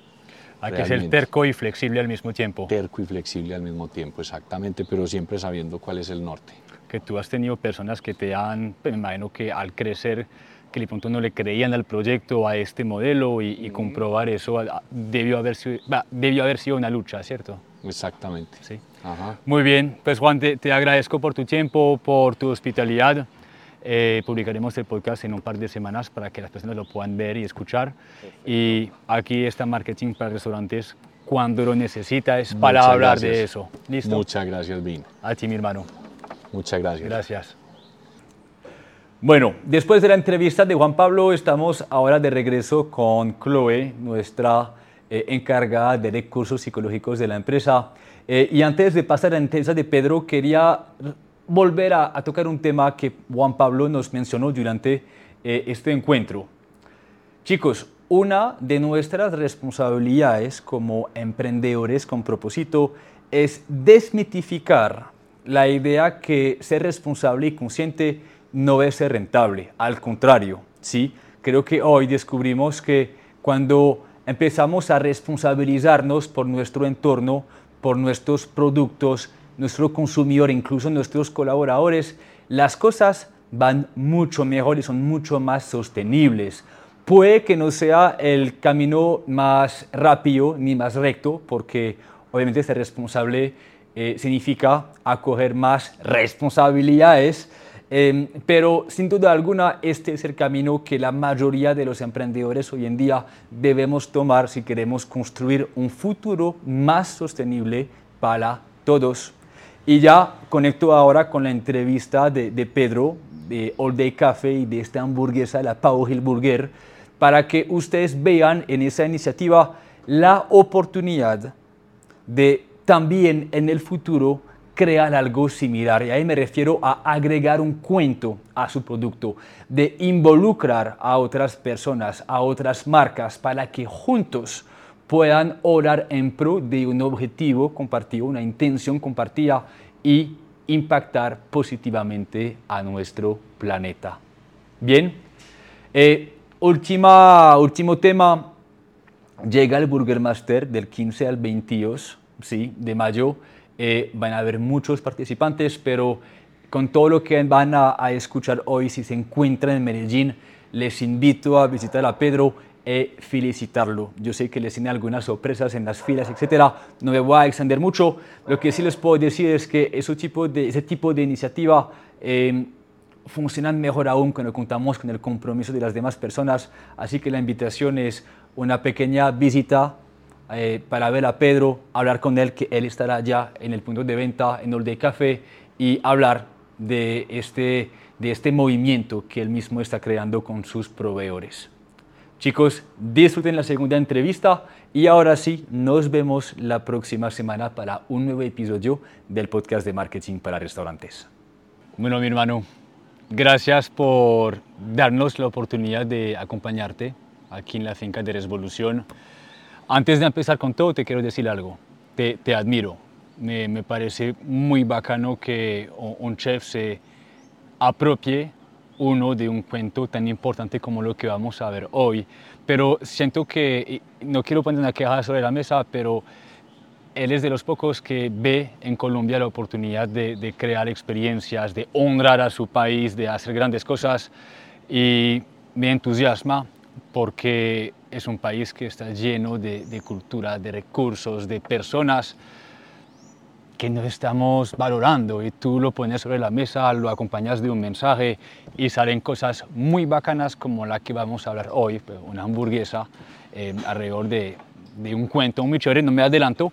Hay que ser terco y flexible al mismo tiempo. Terco y flexible al mismo tiempo, exactamente, pero siempre sabiendo cuál es el norte. Que tú has tenido personas que te han, pues, me imagino que al crecer, que de pronto no le creían al proyecto, a este modelo y, comprobar eso debió haber, sido, debió haber sido una lucha, ¿cierto? Exactamente. Sí. Muy bien, pues Juan, te, agradezco por tu tiempo, por tu hospitalidad. Eh, publicaremos el podcast en un par de semanas para que las personas lo puedan ver y escuchar. Y aquí está Marketing para Restaurantes cuando lo necesitas para hablar de eso. ¿Listo? Muchas gracias, Vin. A ti, mi hermano. Muchas gracias. Gracias. Bueno, después de la entrevista de Juan Pablo, estamos ahora de regreso con Chloe, nuestra eh, encargada de recursos psicológicos de la empresa. Eh, y antes de pasar a la entrevista de Pedro, quería volver a, tocar un tema que Juan Pablo nos mencionó durante eh, este encuentro. Chicos, una de nuestras responsabilidades como emprendedores con propósito es desmitificar la idea que ser responsable y consciente no es ser rentable. Al contrario, ¿sí? creo que hoy descubrimos que cuando empezamos a responsabilizarnos por nuestro entorno, por nuestros productos, nuestro consumidor, incluso nuestros colaboradores, las cosas van mucho mejor y son mucho más sostenibles. Puede que no sea el camino más rápido ni más recto, porque obviamente ser responsable eh, significa acoger más responsabilidades, Em, pero sin duda alguna este es el camino que la mayoría de los emprendedores hoy en día debemos tomar si queremos construir un futuro más sostenible para todos. Y ya conecto ahora con la entrevista de, de Pedro de All Day Café y de esta hamburguesa, la Pau Hill Burger, para que ustedes vean en esa iniciativa la oportunidad de también en el futuro crear algo similar. Y ahí me refiero a agregar un cuento a su producto, de involucrar a otras personas, a otras marcas, para que juntos puedan orar en pro de un objetivo compartido, una intención compartida y impactar positivamente a nuestro planeta. Bien, eh, última, último tema, llega el Burger Master del 15 al 22 ¿sí? de mayo. Eh, van a haber muchos participantes, pero con todo lo que van a, a, escuchar hoy, si se encuentran en Medellín, les invito a visitar a Pedro y felicitarlo. Yo sé que les tiene algunas sorpresas en las filas, etcétera. No me voy a extender mucho. Lo que sí les puedo decir es que ese tipo de, ese tipo de iniciativa eh, funcionan mejor aún cuando contamos con el compromiso de las demás personas. Así que la invitación es una pequeña visita eh, para ver a Pedro, hablar con él, que él estará ya en el punto de venta en All Day Café y hablar de este, de este movimiento que él mismo está creando con sus proveedores. Chicos, disfruten la segunda entrevista y ahora sí, nos vemos la próxima semana para un nuevo episodio del podcast de marketing para restaurantes. Bueno, mi hermano, gracias por darnos la oportunidad de acompañarte aquí en la finca de Revolución. Antes de empezar con todo, te quiero decir algo. Te, te admiro. Me, me, parece muy bacano que un chef se apropie uno de un cuento tan importante como lo que vamos a ver hoy. Pero siento que, no quiero poner una queja sobre la mesa, pero él es de los pocos que ve en Colombia la oportunidad de, de, crear experiencias, de honrar a su país, de hacer grandes cosas y me entusiasma porque es un país que está lleno de, de cultura, de recursos, de personas que no estamos valorando. Y tú lo pones sobre la mesa, lo acompañas de un mensaje y salen cosas muy bacanas como la que vamos a hablar hoy, pues, una hamburguesa eh, alrededor de, de, un cuento, un michore, no me adelanto,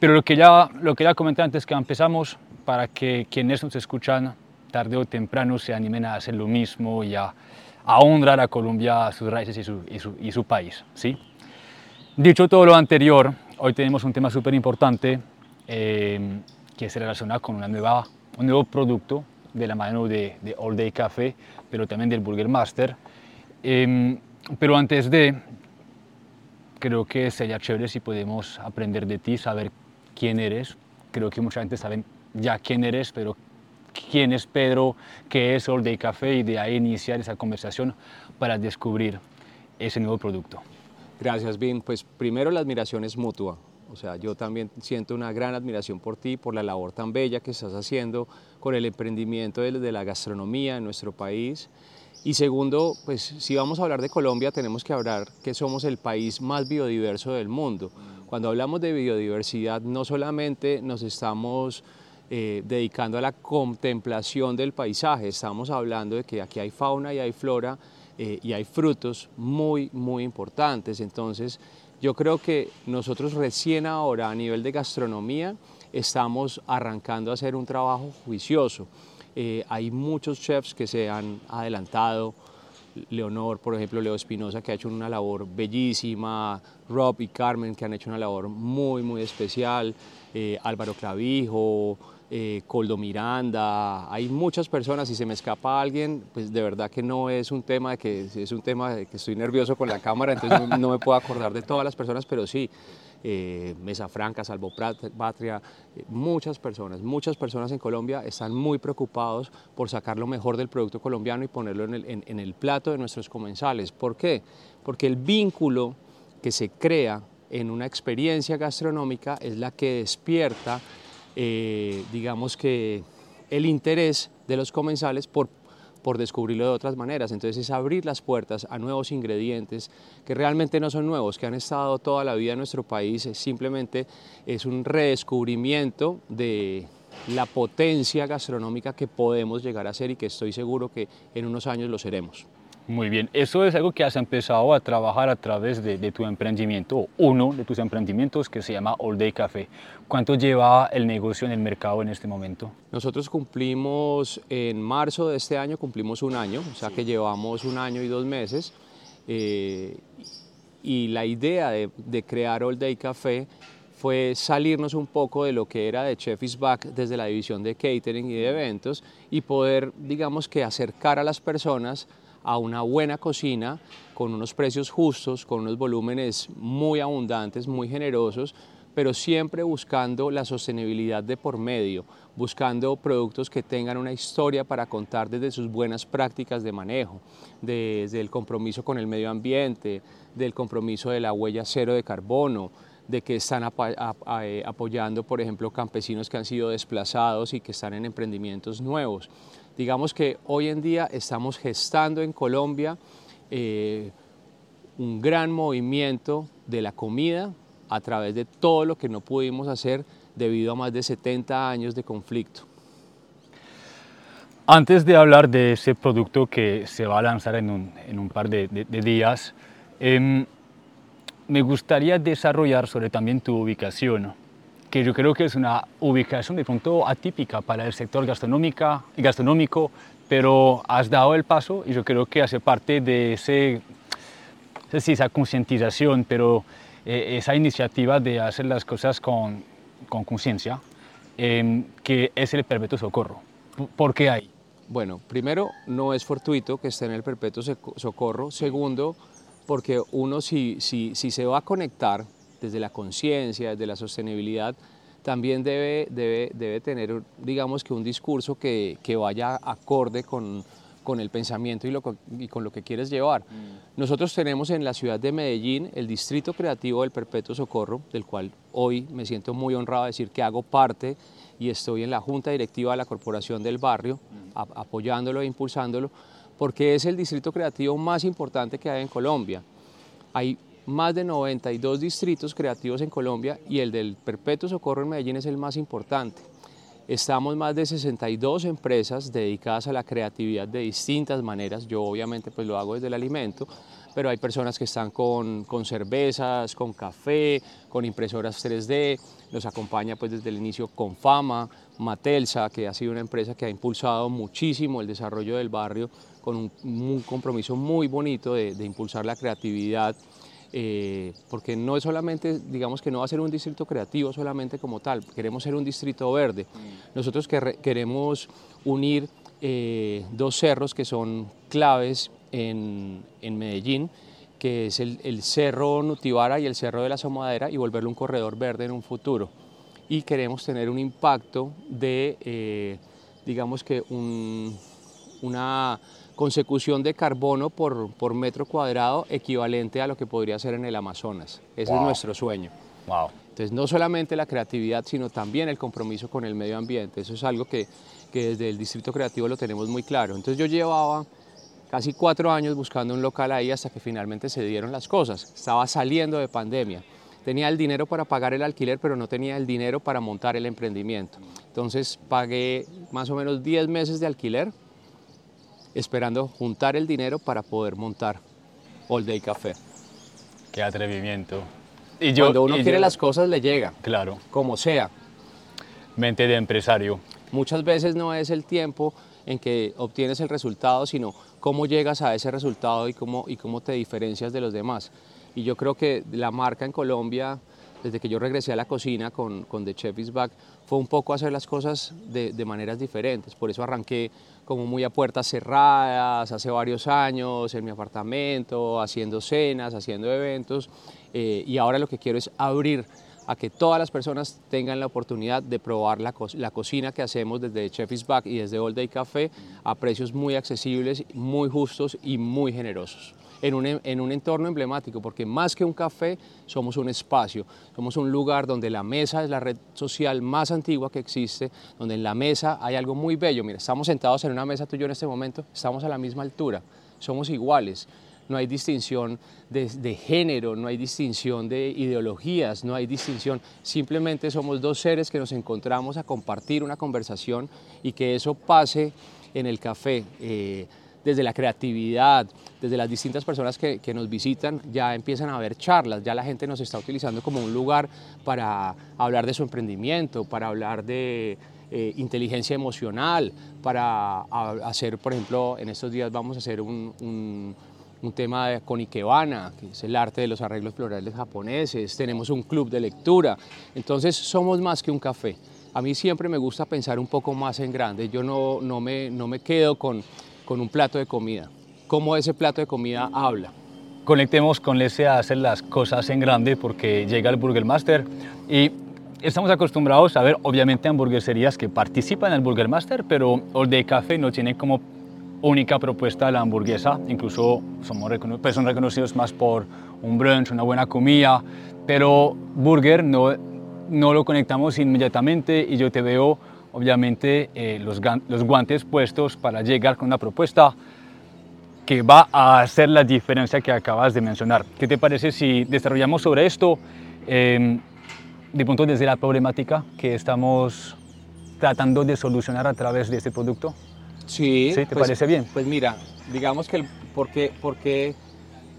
pero lo que ya, lo que ya comenté antes que empezamos, para que quienes nos escuchan tarde o temprano se animen a hacer lo mismo y a, a honrar a Colombia, sus raíces y su, y su, y su país. ¿sí? Dicho todo lo anterior, hoy tenemos un tema súper importante eh, que se relaciona con una nueva, un nuevo producto de la mano de, de, All Day Café, pero también del Burger Master. Eh, pero antes de, creo que sería chévere si podemos aprender de ti, saber quién eres. Creo que mucha gente sabe ya quién eres, pero quién es Pedro, qué es All Day Café y de ahí iniciar esa conversación para descubrir ese nuevo producto. Gracias, Vin. Pues primero la admiración es mutua. O sea, yo también siento una gran admiración por ti, por la labor tan bella que estás haciendo con el emprendimiento de la gastronomía en nuestro país. Y segundo, pues si vamos a hablar de Colombia, tenemos que hablar que somos el país más biodiverso del mundo. Cuando hablamos de biodiversidad, no solamente nos estamos eh, dedicando a la contemplación del paisaje, estamos hablando de que aquí hay fauna y hay flora eh, y hay frutos muy, muy importantes. Entonces, yo creo que nosotros recién ahora a nivel de gastronomía estamos arrancando a hacer un trabajo juicioso. Eh, hay muchos chefs que se han adelantado, Leonor, por ejemplo, Leo Espinosa, que ha hecho una labor bellísima, Rob y Carmen, que han hecho una labor muy, muy especial, eh, Álvaro Clavijo, eh, Coldo Miranda, hay muchas personas, si se me escapa alguien, pues de verdad que no es un tema de que es un tema de que estoy nervioso con la cámara, entonces no, no me puedo acordar de todas las personas, pero sí, eh, Mesa Franca, Salvo Patria, eh, muchas personas, muchas personas en Colombia están muy preocupados por sacar lo mejor del producto colombiano y ponerlo en el, plato de nuestros comensales. ¿Por qué? Porque el vínculo que se crea en una experiencia gastronómica es la que despierta eh, digamos que el interés de los comensales por, por descubrirlo de otras maneras. Entonces es abrir las puertas a nuevos ingredientes que realmente no son nuevos, que han estado toda la vida en nuestro país, simplemente es un redescubrimiento de, la potencia gastronómica que podemos llegar a ser y que estoy seguro que en unos años lo seremos. Muy bien, eso es algo que has empezado a trabajar a través de, tu emprendimiento, uno de tus emprendimientos que se llama All Day Café. ¿Cuánto lleva el negocio en el mercado en este momento? Nosotros cumplimos en marzo de este año, cumplimos un año, o sea que llevamos un año y dos meses. Eh, y la idea de, de crear All Day Café fue salirnos un poco de lo que era de Chef is Back desde la división de catering y de eventos y poder, digamos que acercar a las personas a una buena cocina con unos precios justos, con unos volúmenes muy abundantes, muy generosos, pero siempre buscando la sostenibilidad de por medio, buscando productos que tengan una historia para contar desde sus buenas prácticas de manejo, desde el compromiso con el medio ambiente, del compromiso de la huella cero de carbono, de que están eh, apoyando, por ejemplo, campesinos que han sido desplazados y que están en emprendimientos nuevos. Digamos que hoy en día estamos gestando en Colombia eh, un gran movimiento de la comida a través de todo lo que no pudimos hacer debido a más de 70 años de conflicto. Antes de hablar de ese producto que se va a lanzar en un, par de, días, em, me gustaría desarrollar sobre también tu ubicación, que yo creo que es una ubicación de pronto atípica para el sector gastronómico, pero has dado el paso y yo creo que hace parte de ese, esa concientización, pero eh, esa iniciativa de hacer las cosas con, con conciencia, em, que es el perpetuo socorro. ¿Por qué hay? Bueno, primero, no es fortuito que esté en el perpetuo socorro. Segundo, porque uno si, si, si se va a conectar desde la conciencia, desde la sostenibilidad, también debe, debe, debe, tener, digamos que un discurso que, que vaya acorde con, con, el pensamiento y, lo, y, con lo que quieres llevar. Mm. Nosotros tenemos en la ciudad de Medellín el Distrito Creativo del Perpetuo Socorro, del cual hoy me siento muy honrado de decir que hago parte y estoy en la Junta Directiva de la Corporación del Barrio, mm. apoyándolo e impulsándolo porque es el distrito creativo más importante que hay en Colombia. Hay más de 92 distritos creativos en Colombia y el del Perpetuo Socorro en Medellín es el más importante. Estamos más de 62 empresas dedicadas a la creatividad de distintas maneras. Yo obviamente pues lo hago desde el alimento, pero hay personas que están con, con cervezas, con café, con impresoras 3D, nos acompaña pues desde el inicio con Fama, Matelsa, que ha sido una empresa que ha impulsado muchísimo el desarrollo del barrio con un, compromiso muy bonito de, impulsar la creatividad, eh, porque no es solamente, digamos que no va a ser un distrito creativo solamente como tal, queremos ser un distrito verde. Mm. Nosotros queremos unir eh, dos cerros que son claves en, Medellín, que es el, Cerro Nutibara y el Cerro de la Somadera y volverlo un corredor verde en un futuro. Y queremos tener un impacto de, eh, digamos que una consecución de carbono por, por, metro cuadrado equivalente a lo que podría ser en el Amazonas. Ese es nuestro sueño. Wow. Entonces, no solamente la creatividad, sino también el compromiso con el medio ambiente. Eso es algo que, que desde el Distrito Creativo lo tenemos muy claro. Entonces, yo llevaba casi cuatro años buscando un local ahí hasta que finalmente se dieron las cosas. Estaba saliendo de pandemia. Tenía el dinero para pagar el alquiler, pero no tenía el dinero para montar el emprendimiento. Entonces pagué más o menos 10 meses de alquiler esperando juntar el dinero para poder montar All Day Café. Qué atrevimiento. Y yo, Cuando uno quiere las cosas le llega. Claro. Como sea. Mente de empresario. Muchas veces no es el tiempo en que obtienes el resultado, sino cómo llegas a ese resultado y cómo, y cómo te diferencias de los demás. Y yo creo que la marca en Colombia, desde que yo regresé a la cocina con, con The Chef is Back, fue un poco hacer las cosas de, de maneras diferentes. Por eso arranqué como muy a puertas cerradas, hace varios años, en mi apartamento, haciendo cenas, haciendo eventos, eh, y ahora lo que quiero es abrir a que todas las personas tengan la oportunidad de probar la, la cocina que hacemos desde Chef is Back y desde All Day Café a precios muy accesibles, muy justos y muy generosos en un, en un entorno emblemático, porque más que un café somos un espacio, somos un lugar donde la mesa es la red social más antigua que existe, donde en la mesa hay algo muy bello. Mira, estamos sentados en una mesa tú y yo en este momento, estamos a la misma altura, somos iguales. no hay distinción de, de, género, no hay distinción de ideologías, no hay distinción, simplemente somos dos seres que nos encontramos a compartir una conversación y que eso pase en el café. Eh, desde la creatividad, desde las distintas personas que, nos visitan, ya empiezan a haber charlas, ya la gente nos está utilizando como un lugar para hablar de su emprendimiento, para hablar de eh, inteligencia emocional, para hacer, por ejemplo, en estos días vamos a hacer un tema con Ikebana, que es el arte de los arreglos florales japoneses, tenemos un club de lectura, entonces somos más que un café. A mí siempre me gusta pensar un poco más en grande, yo no, no, me, no me quedo con con un plato de comida. ¿Cómo ese plato de comida habla? Conectemos con ese hacer las cosas en grande porque llega el Burger Master y estamos acostumbrados a ver obviamente hamburgueserías que participan en el Burger Master, pero All Day Café no tiene como única propuesta la hamburguesa, incluso pues son reconocidos más por un brunch, una buena comida, pero burger no, no lo conectamos inmediatamente y yo te veo obviamente eh, los, los guantes puestos para llegar con una propuesta que va a hacer la diferencia que acabas de mencionar. ¿Qué te parece si desarrollamos sobre esto eh, de punto desde la problemática que estamos tratando de solucionar a través de este producto? Sí, ¿Sí? ¿te pues, parece bien? Pues mira, digamos que el, por qué, por qué,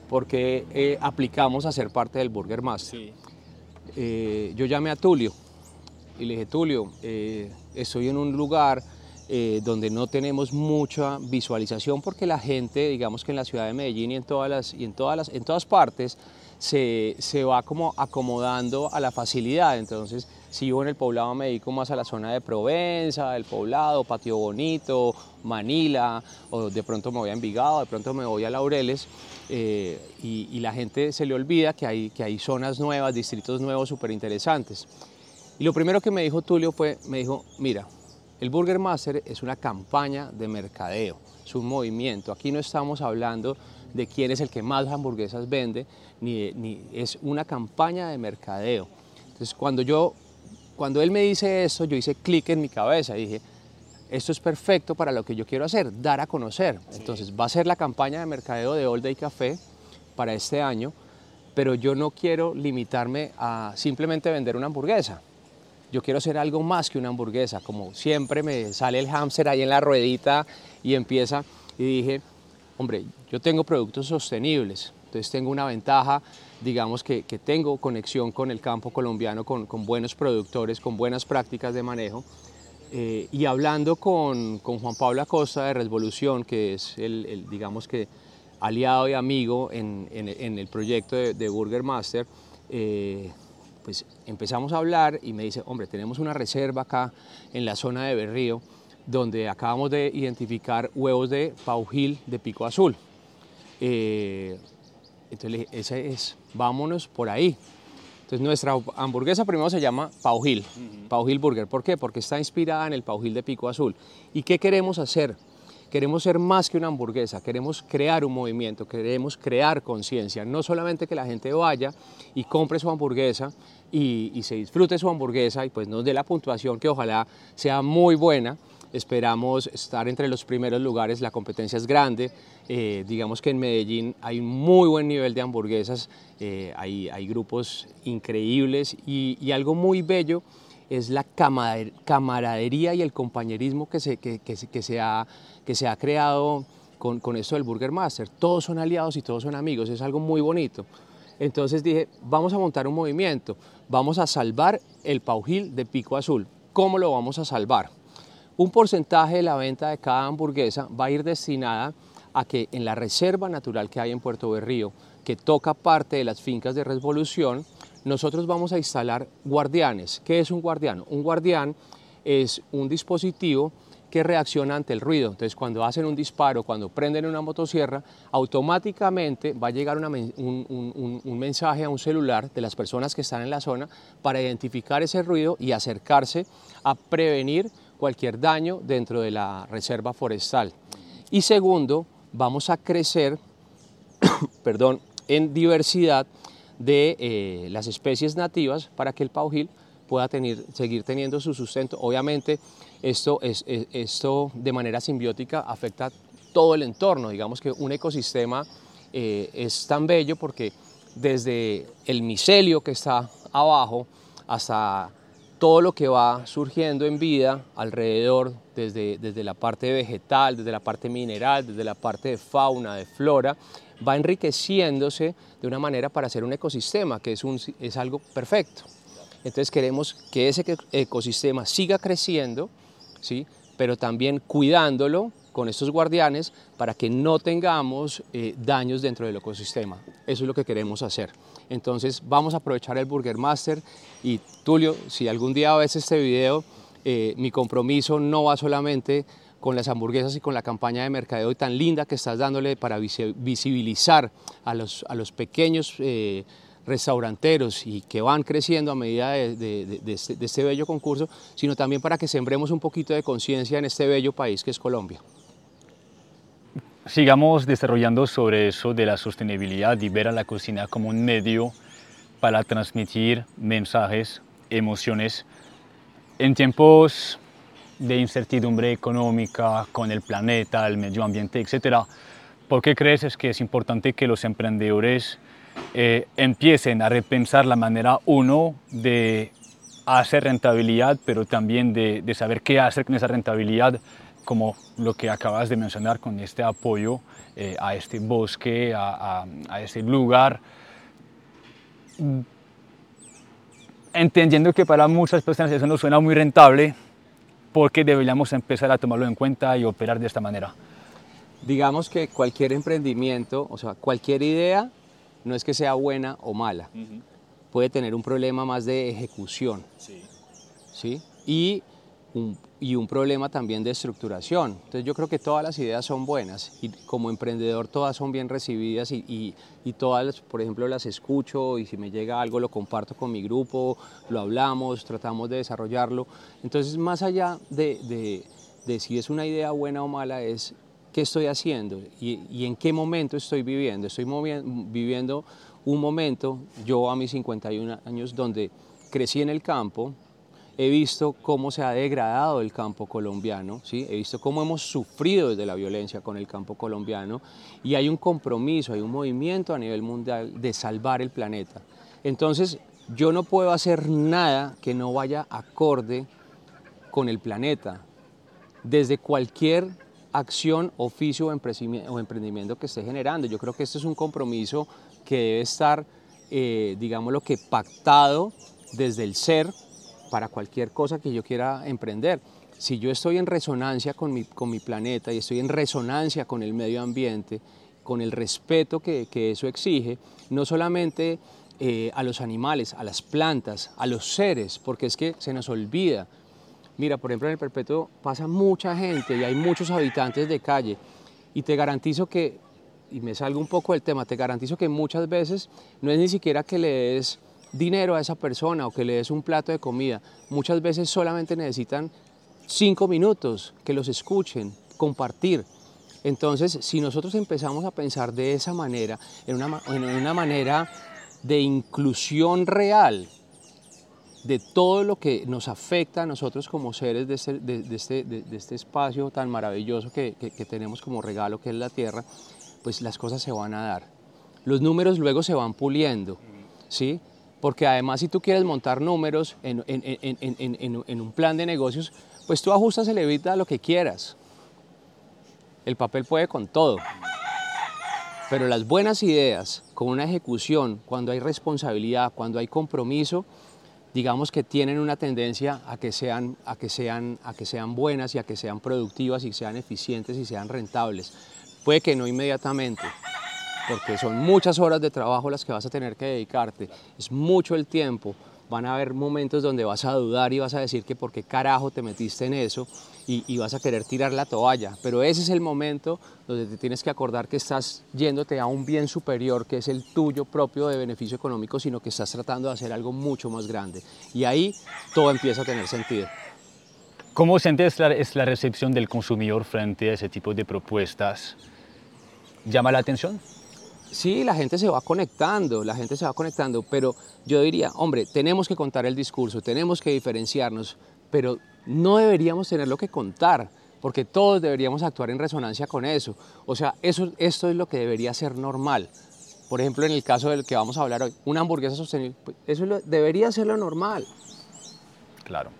por qué eh, aplicamos a ser parte del Burger Master. Sí. Eh, yo llamé a Tulio y le dije, Tulio, eh, estoy en un lugar eh, donde no tenemos mucha visualización porque la gente, digamos que en la ciudad de Medellín y en todas, las, y en todas, las, en todas partes, se, se, va como acomodando a la facilidad. Entonces, si yo en el poblado me dedico más a la zona de Provenza, el poblado, Patio Bonito, Manila, o de pronto me voy a Envigado, de pronto me voy a Laureles, eh, y, y, la gente se le olvida que hay, que hay zonas nuevas, distritos nuevos súper interesantes. Y lo primero que me dijo Tulio fue, me dijo, mira, el Burger Master es una campaña de mercadeo, es un movimiento. Aquí no estamos hablando de quién es el que más hamburguesas vende, ni, ni es una campaña de mercadeo. Entonces, cuando yo, cuando él me dice eso, yo hice clic en mi cabeza y dije, esto es perfecto para lo que yo quiero hacer, dar a conocer. Entonces, va a ser la campaña de mercadeo de All Day Café para este año, pero yo no quiero limitarme a simplemente vender una hamburguesa yo quiero ser algo más que una hamburguesa, como siempre me sale el hámster ahí en la ruedita y empieza, y dije, hombre, yo tengo productos sostenibles, entonces tengo una ventaja, digamos que, que tengo conexión con el campo colombiano, con, con, buenos productores, con buenas prácticas de manejo, eh, y hablando con, con, Juan Pablo Acosta de Revolución, que es el, digamos que aliado y amigo en, en, el proyecto de, de Burger Master, eh, pues empezamos a hablar y me dice, hombre, tenemos una reserva acá en la zona de Berrío, donde acabamos de identificar huevos de paujil de pico azul. Eh, entonces le dije, ese es, vámonos por ahí. Entonces nuestra hamburguesa primero se llama Paujil, uh -huh. Paujil Burger. ¿Por qué? Porque está inspirada en el paujil de pico azul. ¿Y qué queremos hacer? Queremos ser más que una hamburguesa, queremos crear un movimiento, queremos crear conciencia, no solamente que la gente vaya y compre su hamburguesa y, y, se disfrute su hamburguesa y pues nos dé la puntuación que ojalá sea muy buena. Esperamos estar entre los primeros lugares, la competencia es grande, eh, digamos que en Medellín hay muy buen nivel de hamburguesas, eh, hay, hay, grupos increíbles y, y algo muy bello es la camaradería y el compañerismo que se, que, que, que se, ha, que se ha creado con, con esto del Burger Master. Todos son aliados y todos son amigos, es algo muy bonito. Entonces dije, vamos a montar un movimiento, vamos a salvar el paujil de pico azul. ¿Cómo lo vamos a salvar? Un porcentaje de la venta de cada hamburguesa va a ir destinada a que en la reserva natural que hay en Puerto Berrío, que toca parte de las fincas de Revolución, nosotros vamos a instalar guardianes. ¿Qué es un guardián? Un guardián es un dispositivo que reacciona ante el ruido. Entonces, cuando hacen un disparo, cuando prenden una motosierra, automáticamente va a llegar un, mensaje a un celular de las personas que están en la zona para identificar ese ruido y acercarse a prevenir cualquier daño dentro de la reserva forestal. Y segundo, vamos a crecer perdón, en diversidad de eh, las especies nativas para que el paujil pueda tener, seguir teniendo su sustento. Obviamente esto, es, esto de manera simbiótica afecta todo el entorno, digamos que un ecosistema eh, es tan bello porque desde el micelio que está abajo hasta todo lo que va surgiendo en vida alrededor, desde, desde la parte vegetal, desde la parte mineral, desde la parte de fauna, de flora, va enriqueciéndose de una manera para hacer un ecosistema, que es, un, es algo perfecto. Entonces queremos que ese ecosistema siga creciendo, ¿sí? pero también cuidándolo con estos guardianes para que no tengamos eh, daños dentro del ecosistema. Eso es lo que queremos hacer. Entonces vamos a aprovechar el Burger Master y Tulio, si algún día ves este video, eh, mi compromiso no va solamente con las hamburguesas y con la campaña de mercadeo tan linda que estás dándole para visibilizar a los, a los pequeños eh, restauranteros y que van creciendo a medida de, este, de, este, bello concurso, sino también para que sembremos un poquito de conciencia en este bello país que es Colombia. Sigamos desarrollando sobre eso de la sostenibilidad y ver a la cocina como un medio para transmitir mensajes, emociones en tiempos de incertidumbre económica con el planeta, el medio ambiente, etc. ¿Por qué crees es que es importante que los emprendedores eh, empiecen a repensar la manera, uno, de hacer rentabilidad, pero también de, saber qué hacer con esa rentabilidad, como lo que acabas de mencionar con este apoyo eh, a este bosque, a, a, este lugar? Entendiendo que para muchas personas eso no suena muy rentable, porque deberíamos empezar a tomarlo en cuenta y operar de esta manera? Digamos que cualquier emprendimiento, o sea, cualquier idea, no es que sea buena o mala, puede tener un problema más de ejecución. Sí. ¿sí? Y un, y un problema también de estructuración. Entonces yo creo que todas las ideas son buenas y como emprendedor todas son bien recibidas y, y, todas, por ejemplo, las escucho y si me llega algo lo comparto con mi grupo, lo hablamos, tratamos de desarrollarlo. Entonces más allá de, de, de si es una idea buena o mala es qué estoy haciendo y, y en qué momento estoy viviendo. Estoy viviendo un momento, yo a mis 51 años, donde crecí en el campo, he visto cómo se ha degradado el campo colombiano, ¿sí? he visto cómo hemos sufrido desde la violencia con el campo colombiano y hay un compromiso, hay un movimiento a nivel mundial de salvar el planeta. Entonces, yo no puedo hacer nada que no vaya acorde con el planeta, desde cualquier acción, oficio o emprendimiento que esté generando. Yo creo que este es un compromiso que debe estar, eh, digamos, lo que pactado desde el ser para cualquier cosa que yo quiera emprender. Si yo estoy en resonancia con mi, con mi planeta y estoy en resonancia con el medio ambiente, con el respeto que, que eso exige, no solamente eh, a los animales, a las plantas, a los seres, porque es que se nos olvida. Mira, por ejemplo, en el Perpetuo pasa mucha gente y hay muchos habitantes de calle y te garantizo que, y me salgo un poco del tema, te garantizo que muchas veces no es ni siquiera que le des dinero a esa persona o que le des un plato de comida. Muchas veces solamente necesitan cinco minutos que los escuchen, compartir. Entonces, si nosotros empezamos a pensar de esa manera, en una, en una manera de inclusión real de todo lo que nos afecta a nosotros como seres de este, este, espacio tan maravilloso que, tenemos como regalo que es la Tierra, pues las cosas se van a dar. Los números luego se van puliendo, ¿sí? porque además si tú quieres montar números en, un plan de negocios, pues tú ajustas el evita lo que quieras. El papel puede con todo. Pero las buenas ideas, con una ejecución, cuando hay responsabilidad, cuando hay compromiso, digamos que tienen una tendencia a que sean, a que sean, a que sean buenas y a que sean productivas y sean eficientes y sean rentables. Puede que no inmediatamente, porque son muchas horas de trabajo las que vas a tener que dedicarte, es mucho el tiempo, van a haber momentos donde vas a dudar y vas a decir que por qué carajo te metiste en eso y, vas a querer tirar la toalla, pero ese es el momento donde te tienes que acordar que estás yéndote a un bien superior que es el tuyo propio de beneficio económico, sino que estás tratando de hacer algo mucho más grande y ahí todo empieza a tener sentido. ¿Cómo sientes la, es la recepción del consumidor frente a ese tipo de propuestas? ¿Llama la atención? Sí, la gente se va conectando, la gente se va conectando, pero yo diría, hombre, tenemos que contar el discurso, tenemos que diferenciarnos, pero no deberíamos tenerlo que contar. porque todos deberíamos actuar en resonancia con eso. O sea, eso, esto es lo que debería ser normal. Por ejemplo, en el caso del que vamos a hablar hoy, una hamburguesa sostenible, pues, eso debería ser lo normal. Claro.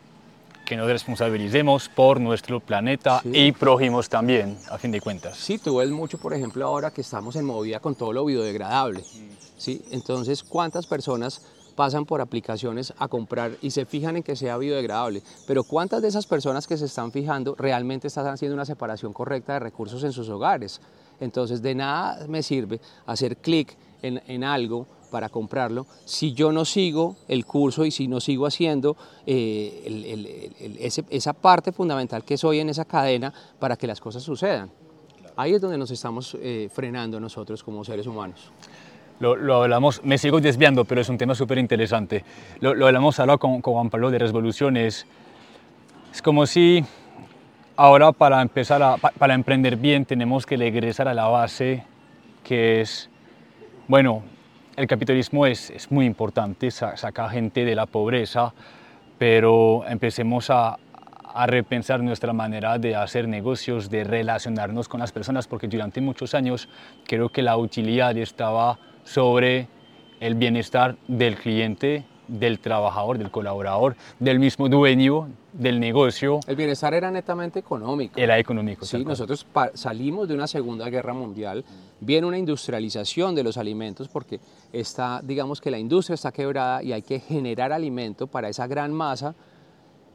Que nos responsabilicemos por nuestro planeta y prójimos también, a fin de cuentas. Sí, tú ves mucho, por ejemplo, ahora que estamos en movida con todo lo biodegradable. ¿sí? Entonces, ¿cuántas personas pasan por aplicaciones a comprar y se fijan en que sea biodegradable. Pero ¿cuántas de esas personas que se están fijando realmente están haciendo una separación correcta de recursos en sus hogares? Entonces, de nada me sirve hacer clic en, algo para comprarlo si yo no sigo el curso y si no sigo haciendo eh, esa parte fundamental que soy en esa cadena para que las cosas sucedan. Ahí es donde nos estamos eh, frenando nosotros como seres humanos lo, hablamos, me sigo desviando, pero es un tema súper interesante. Lo, lo, hablamos ahora con, con, Juan Pablo de resoluciones. Es como si ahora para empezar a, para emprender bien tenemos que regresar a la base que es, bueno, el capitalismo es, es muy importante, saca gente de la pobreza, pero empecemos a, a repensar nuestra manera de hacer negocios, de relacionarnos con las personas, porque durante muchos años creo que la utilidad estaba sobre el bienestar del cliente, del trabajador, del colaborador, del mismo dueño del negocio. El bienestar era netamente económico. Era económico. Sí, nosotros salimos de una Segunda Guerra Mundial, viene una industrialización de los alimentos porque está, digamos que la industria está quebrada y hay que generar alimento para esa gran masa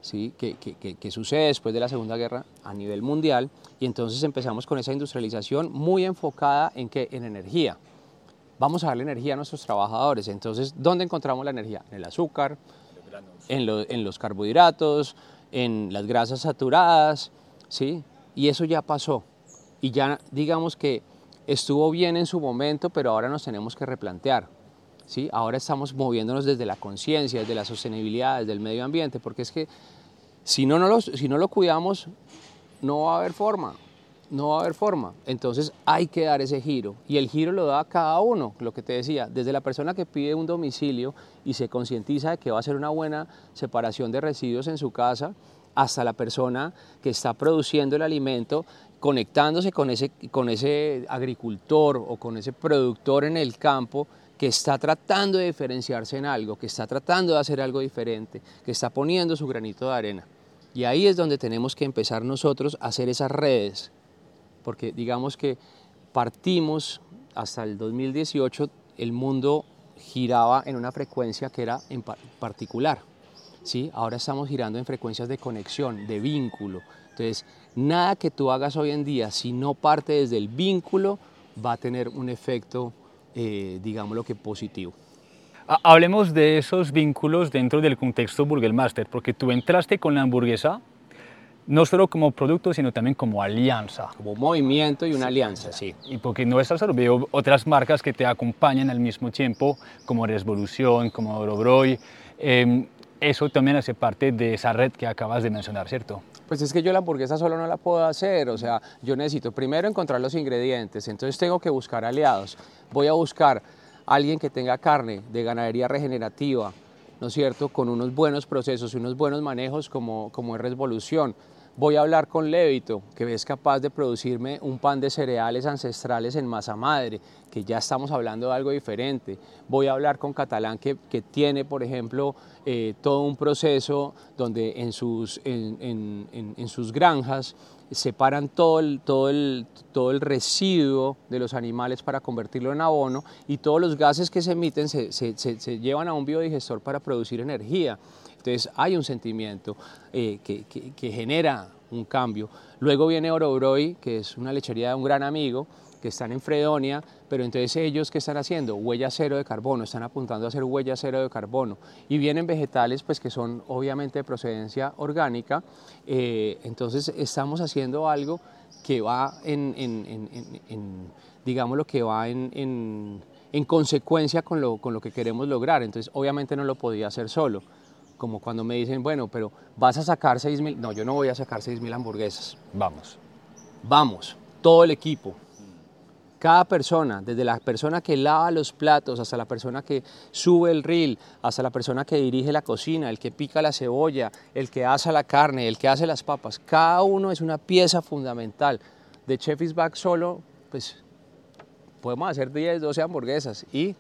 ¿sí? que, que, que, sucede después de la Segunda Guerra a nivel mundial y entonces empezamos con esa industrialización muy enfocada en, que en energía vamos a darle energía a nuestros trabajadores. Entonces, ¿dónde encontramos la energía? En el azúcar, en, en los carbohidratos, en las grasas saturadas, ¿sí? Y eso ya pasó. Y ya digamos que estuvo bien en su momento, pero ahora nos tenemos que replantear. ¿sí? Ahora estamos moviéndonos desde la conciencia, desde la sostenibilidad, desde el medio ambiente, porque es que si no, no lo, si no lo cuidamos, no va a haber forma no va a haber forma. Entonces hay que dar ese giro y el giro lo da cada uno, lo que te decía, desde la persona que pide un domicilio y se concientiza de que va a ser una buena separación de residuos en su casa, hasta la persona que está produciendo el alimento, conectándose con ese, con ese agricultor o con ese productor en el campo que está tratando de diferenciarse en algo, que está tratando de hacer algo diferente, que está poniendo su granito de arena. Y ahí es donde tenemos que empezar nosotros a hacer esas redes porque digamos que partimos hasta el 2018, el mundo giraba en una frecuencia que era en particular. ¿sí? Ahora estamos girando en frecuencias de conexión, de vínculo. Entonces, nada que tú hagas hoy en día, si no parte desde el vínculo, va a tener un efecto, eh, digámoslo que positivo. Hablemos de esos vínculos dentro del contexto Burger Master, porque tú entraste con la hamburguesa no solo como producto, sino también como alianza. Como movimiento y una alianza, sí. Y porque no estás solo, veo otras marcas que te acompañan al mismo tiempo, como Revolución, como Orobroy. Eh, eso también hace parte de esa red que acabas de mencionar, ¿cierto? Pues es que yo la hamburguesa solo no la puedo hacer, o sea, yo necesito primero encontrar los ingredientes, entonces tengo que buscar aliados. Voy a buscar alguien que tenga carne de ganadería regenerativa, ¿no es cierto?, con unos buenos procesos y unos buenos manejos como, como es Revolución Voy a hablar con Levito, que es capaz de producirme un pan de cereales ancestrales en masa madre, que ya estamos hablando de algo diferente. Voy a hablar con Catalán, que, tiene, por ejemplo, eh, todo un proceso donde en sus, en, sus granjas separan todo el, todo, el, todo el residuo de los animales para convertirlo en abono y todos los gases que se emiten se, se llevan a un biodigestor para producir energía. Entonces hay un sentimiento eh, que, genera un cambio. Luego viene Orobroy, que es una lechería de un gran amigo, que están en Fredonia, pero entonces ellos ¿qué están haciendo? Huella cero de carbono, están apuntando a hacer huella cero de carbono. Y vienen vegetales pues que son obviamente de procedencia orgánica, eh, entonces estamos haciendo algo que va en, digamos lo que va en, consecuencia con lo, con lo que queremos lograr, entonces obviamente no lo podía hacer solo como cuando me dicen, bueno, pero vas a sacar 6 mil, no, yo no voy a sacar 6 mil hamburguesas. Vamos. Vamos, todo el equipo. Cada persona, desde la persona que lava los platos, hasta la persona que sube el reel, hasta la persona que dirige la cocina, el que pica la cebolla, el que asa la carne, el que hace las papas, cada uno es una pieza fundamental. De Chef is Back solo, pues podemos hacer 10, 12 hamburguesas y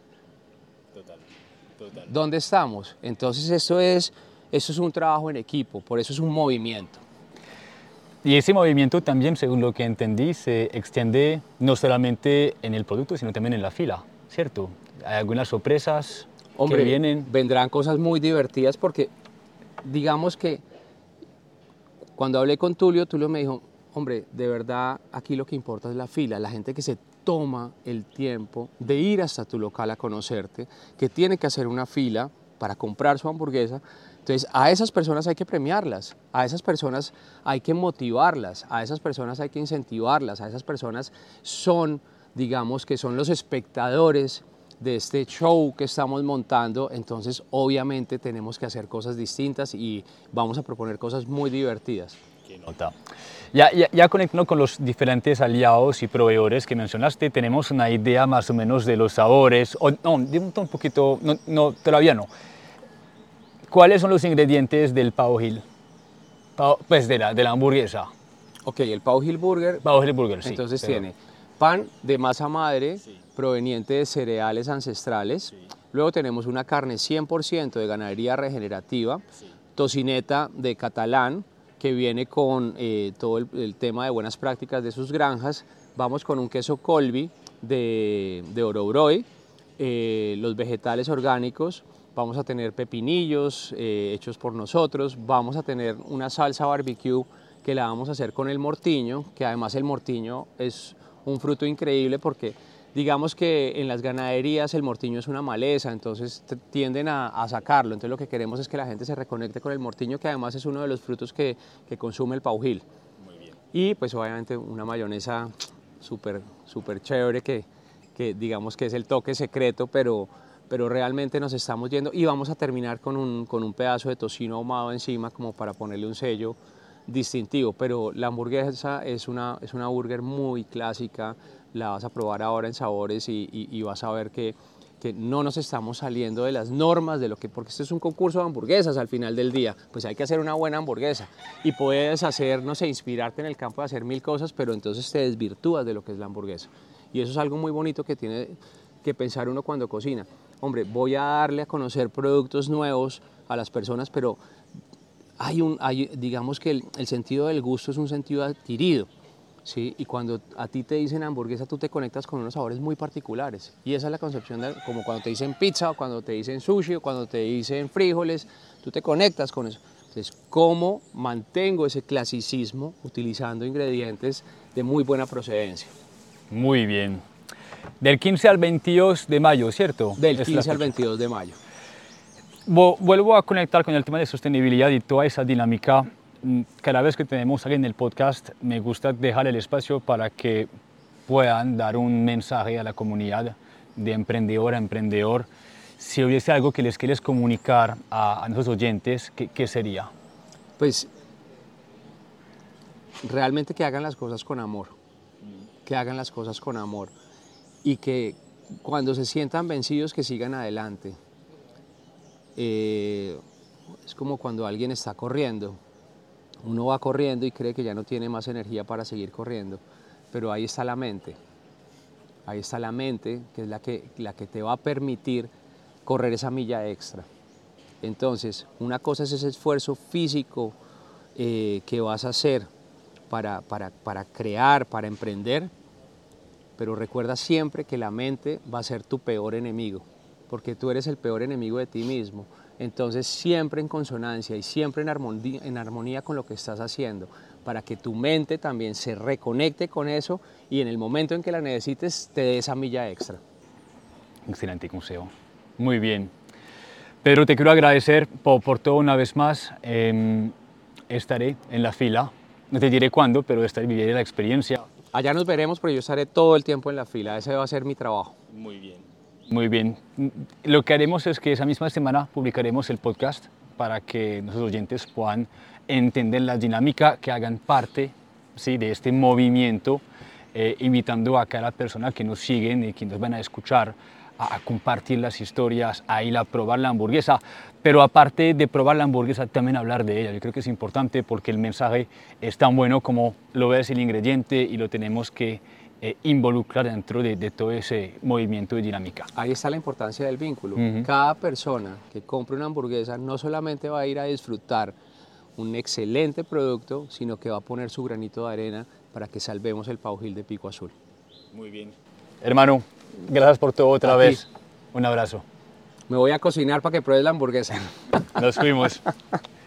¿dónde estamos? Entonces esto es, esto es un trabajo en equipo, por eso es un movimiento. Y ese movimiento también, según lo que entendí, se extiende no solamente en el producto, sino también en la fila, ¿cierto? Hay algunas sorpresas Hombre, que vienen. vendrán cosas muy divertidas porque digamos que cuando hablé con Tulio, Tulio me dijo, hombre, de verdad aquí lo que importa es la fila, la gente que se toma el tiempo de ir hasta tu local a conocerte, que tiene que hacer una fila para comprar su hamburguesa, entonces, a esas personas hay que premiarlas, a esas personas hay que motivarlas, a esas personas hay que incentivarlas, a esas personas son, digamos, que son los espectadores de este show que estamos montando, entonces obviamente tenemos que hacer cosas distintas y vamos a proponer cosas muy divertidas. Qué nota. Ya, ya, ya conectando con los diferentes aliados y proveedores que mencionaste, tenemos una idea más o menos de los sabores, o no, de un poquito, no, no, todavía no. ¿Cuáles son los ingredientes del Pavo Hill? Pavo- pues de la, de la hamburguesa. Ok, el Pau Hill Burger, Pavo Hill Burger, sí. entonces pero- tiene pan de masa madre proveniente de cereales ancestrales, luego tenemos una carne 100% de ganadería regenerativa, tocineta de catalán, que viene con eh, todo el, el tema de buenas prácticas de sus granjas, vamos con un queso colby de, de Orobroy, eh, los vegetales orgánicos, vamos a tener pepinillos eh, hechos por nosotros, vamos a tener una salsa barbecue que la vamos a hacer con el mortiño, que además el mortiño es un fruto increíble porque digamos que en las ganaderías el mortiño es una maleza, entonces tienden a, a sacarlo, entonces lo que queremos es que la gente se reconecte con el mortiño, que además es uno de los frutos que, que consume el paujil. Y pues obviamente una mayonesa súper súper chévere que, que digamos que es el toque secreto, pero, pero realmente nos estamos yendo y vamos a terminar con un, con un pedazo de tocino ahumado encima como para ponerle un sello distintivo, pero la hamburguesa es una, es una burger muy clásica, la vas a probar ahora en sabores y, vas a ver que, que no nos estamos saliendo de las normas de lo que, porque esto es un concurso de hamburguesas al final del día, pues hay que hacer una buena hamburguesa y puedes hacer, no sé, inspirarte en el campo de hacer mil cosas, pero entonces te desvirtúas de lo que es la hamburguesa. Y eso es algo muy bonito que tiene que pensar uno cuando cocina. Hombre, voy a darle a conocer productos nuevos a las personas, pero hay un, hay, digamos que el, el sentido del gusto es un sentido adquirido. ¿Sí? Y cuando a ti te dicen hamburguesa, tú te conectas con unos sabores muy particulares. Y esa es la concepción, de, como cuando te dicen pizza, o cuando te dicen sushi, o cuando te dicen frijoles, tú te conectas con eso. Entonces, ¿cómo mantengo ese clasicismo utilizando ingredientes de muy buena procedencia? Muy bien. Del 15 al 22 de mayo, ¿cierto? Del Es la 15 al fecha. 22 de mayo. Vo- Vuelvo a conectar con el tema de sostenibilidad y toda esa dinámica. Cada vez que tenemos a alguien en el podcast, me gusta dejar el espacio para que puedan dar un mensaje a la comunidad de emprendedor a emprendedor. Si hubiese algo que les quieres comunicar a, nuestros oyentes, ¿qué, qué sería? Pues realmente que hagan las cosas con amor, que hagan las cosas con amor y que cuando se sientan vencidos que sigan adelante. Eh, es como cuando alguien está corriendo, uno va corriendo y cree que ya no tiene más energía para seguir corriendo, pero ahí está la mente, ahí está la mente que es la que, la que te va a permitir correr esa milla extra. Entonces, una cosa es ese esfuerzo físico eh, que vas a hacer para, para, para crear, para emprender, pero recuerda siempre que la mente va a ser tu peor enemigo, porque tú eres el peor enemigo de ti mismo. Entonces, siempre en consonancia y siempre en armonía, en armonía con lo que estás haciendo, para que tu mente también se reconecte con eso y en el momento en que la necesites te dé esa milla extra. Excelente consejo. Muy bien. Pedro, te quiero agradecer por, por todo una vez más. Eh, estaré en la fila. No te diré cuándo, pero estaré viviré la experiencia. Allá nos veremos, pero yo estaré todo el tiempo en la fila, ese va a ser mi trabajo. Muy bien. Muy bien. Lo que haremos es que esa misma semana publicaremos el podcast para que nuestros oyentes puedan entender la dinámica, que hagan parte ¿sí? de este movimiento eh, invitando a cada persona que nos siguen y que nos van a escuchar a, compartir las historias, a ir a probar la hamburguesa, pero aparte de probar la hamburguesa, también hablar de ella. Yo creo que es importante porque el mensaje es tan bueno como lo ves el ingrediente y lo tenemos que eh, involucrar dentro de, todo ese movimiento de dinámica. Ahí está la importancia del vínculo. Cada persona que compre una hamburguesa no solamente va a ir a disfrutar un excelente producto, sino que va a poner su granito de arena para que salvemos el Paujil de Pico Azul. Muy bien. Hermano, gracias por todo otra vez. Un abrazo. Me voy a cocinar para que pruebes la hamburguesa. Nos fuimos.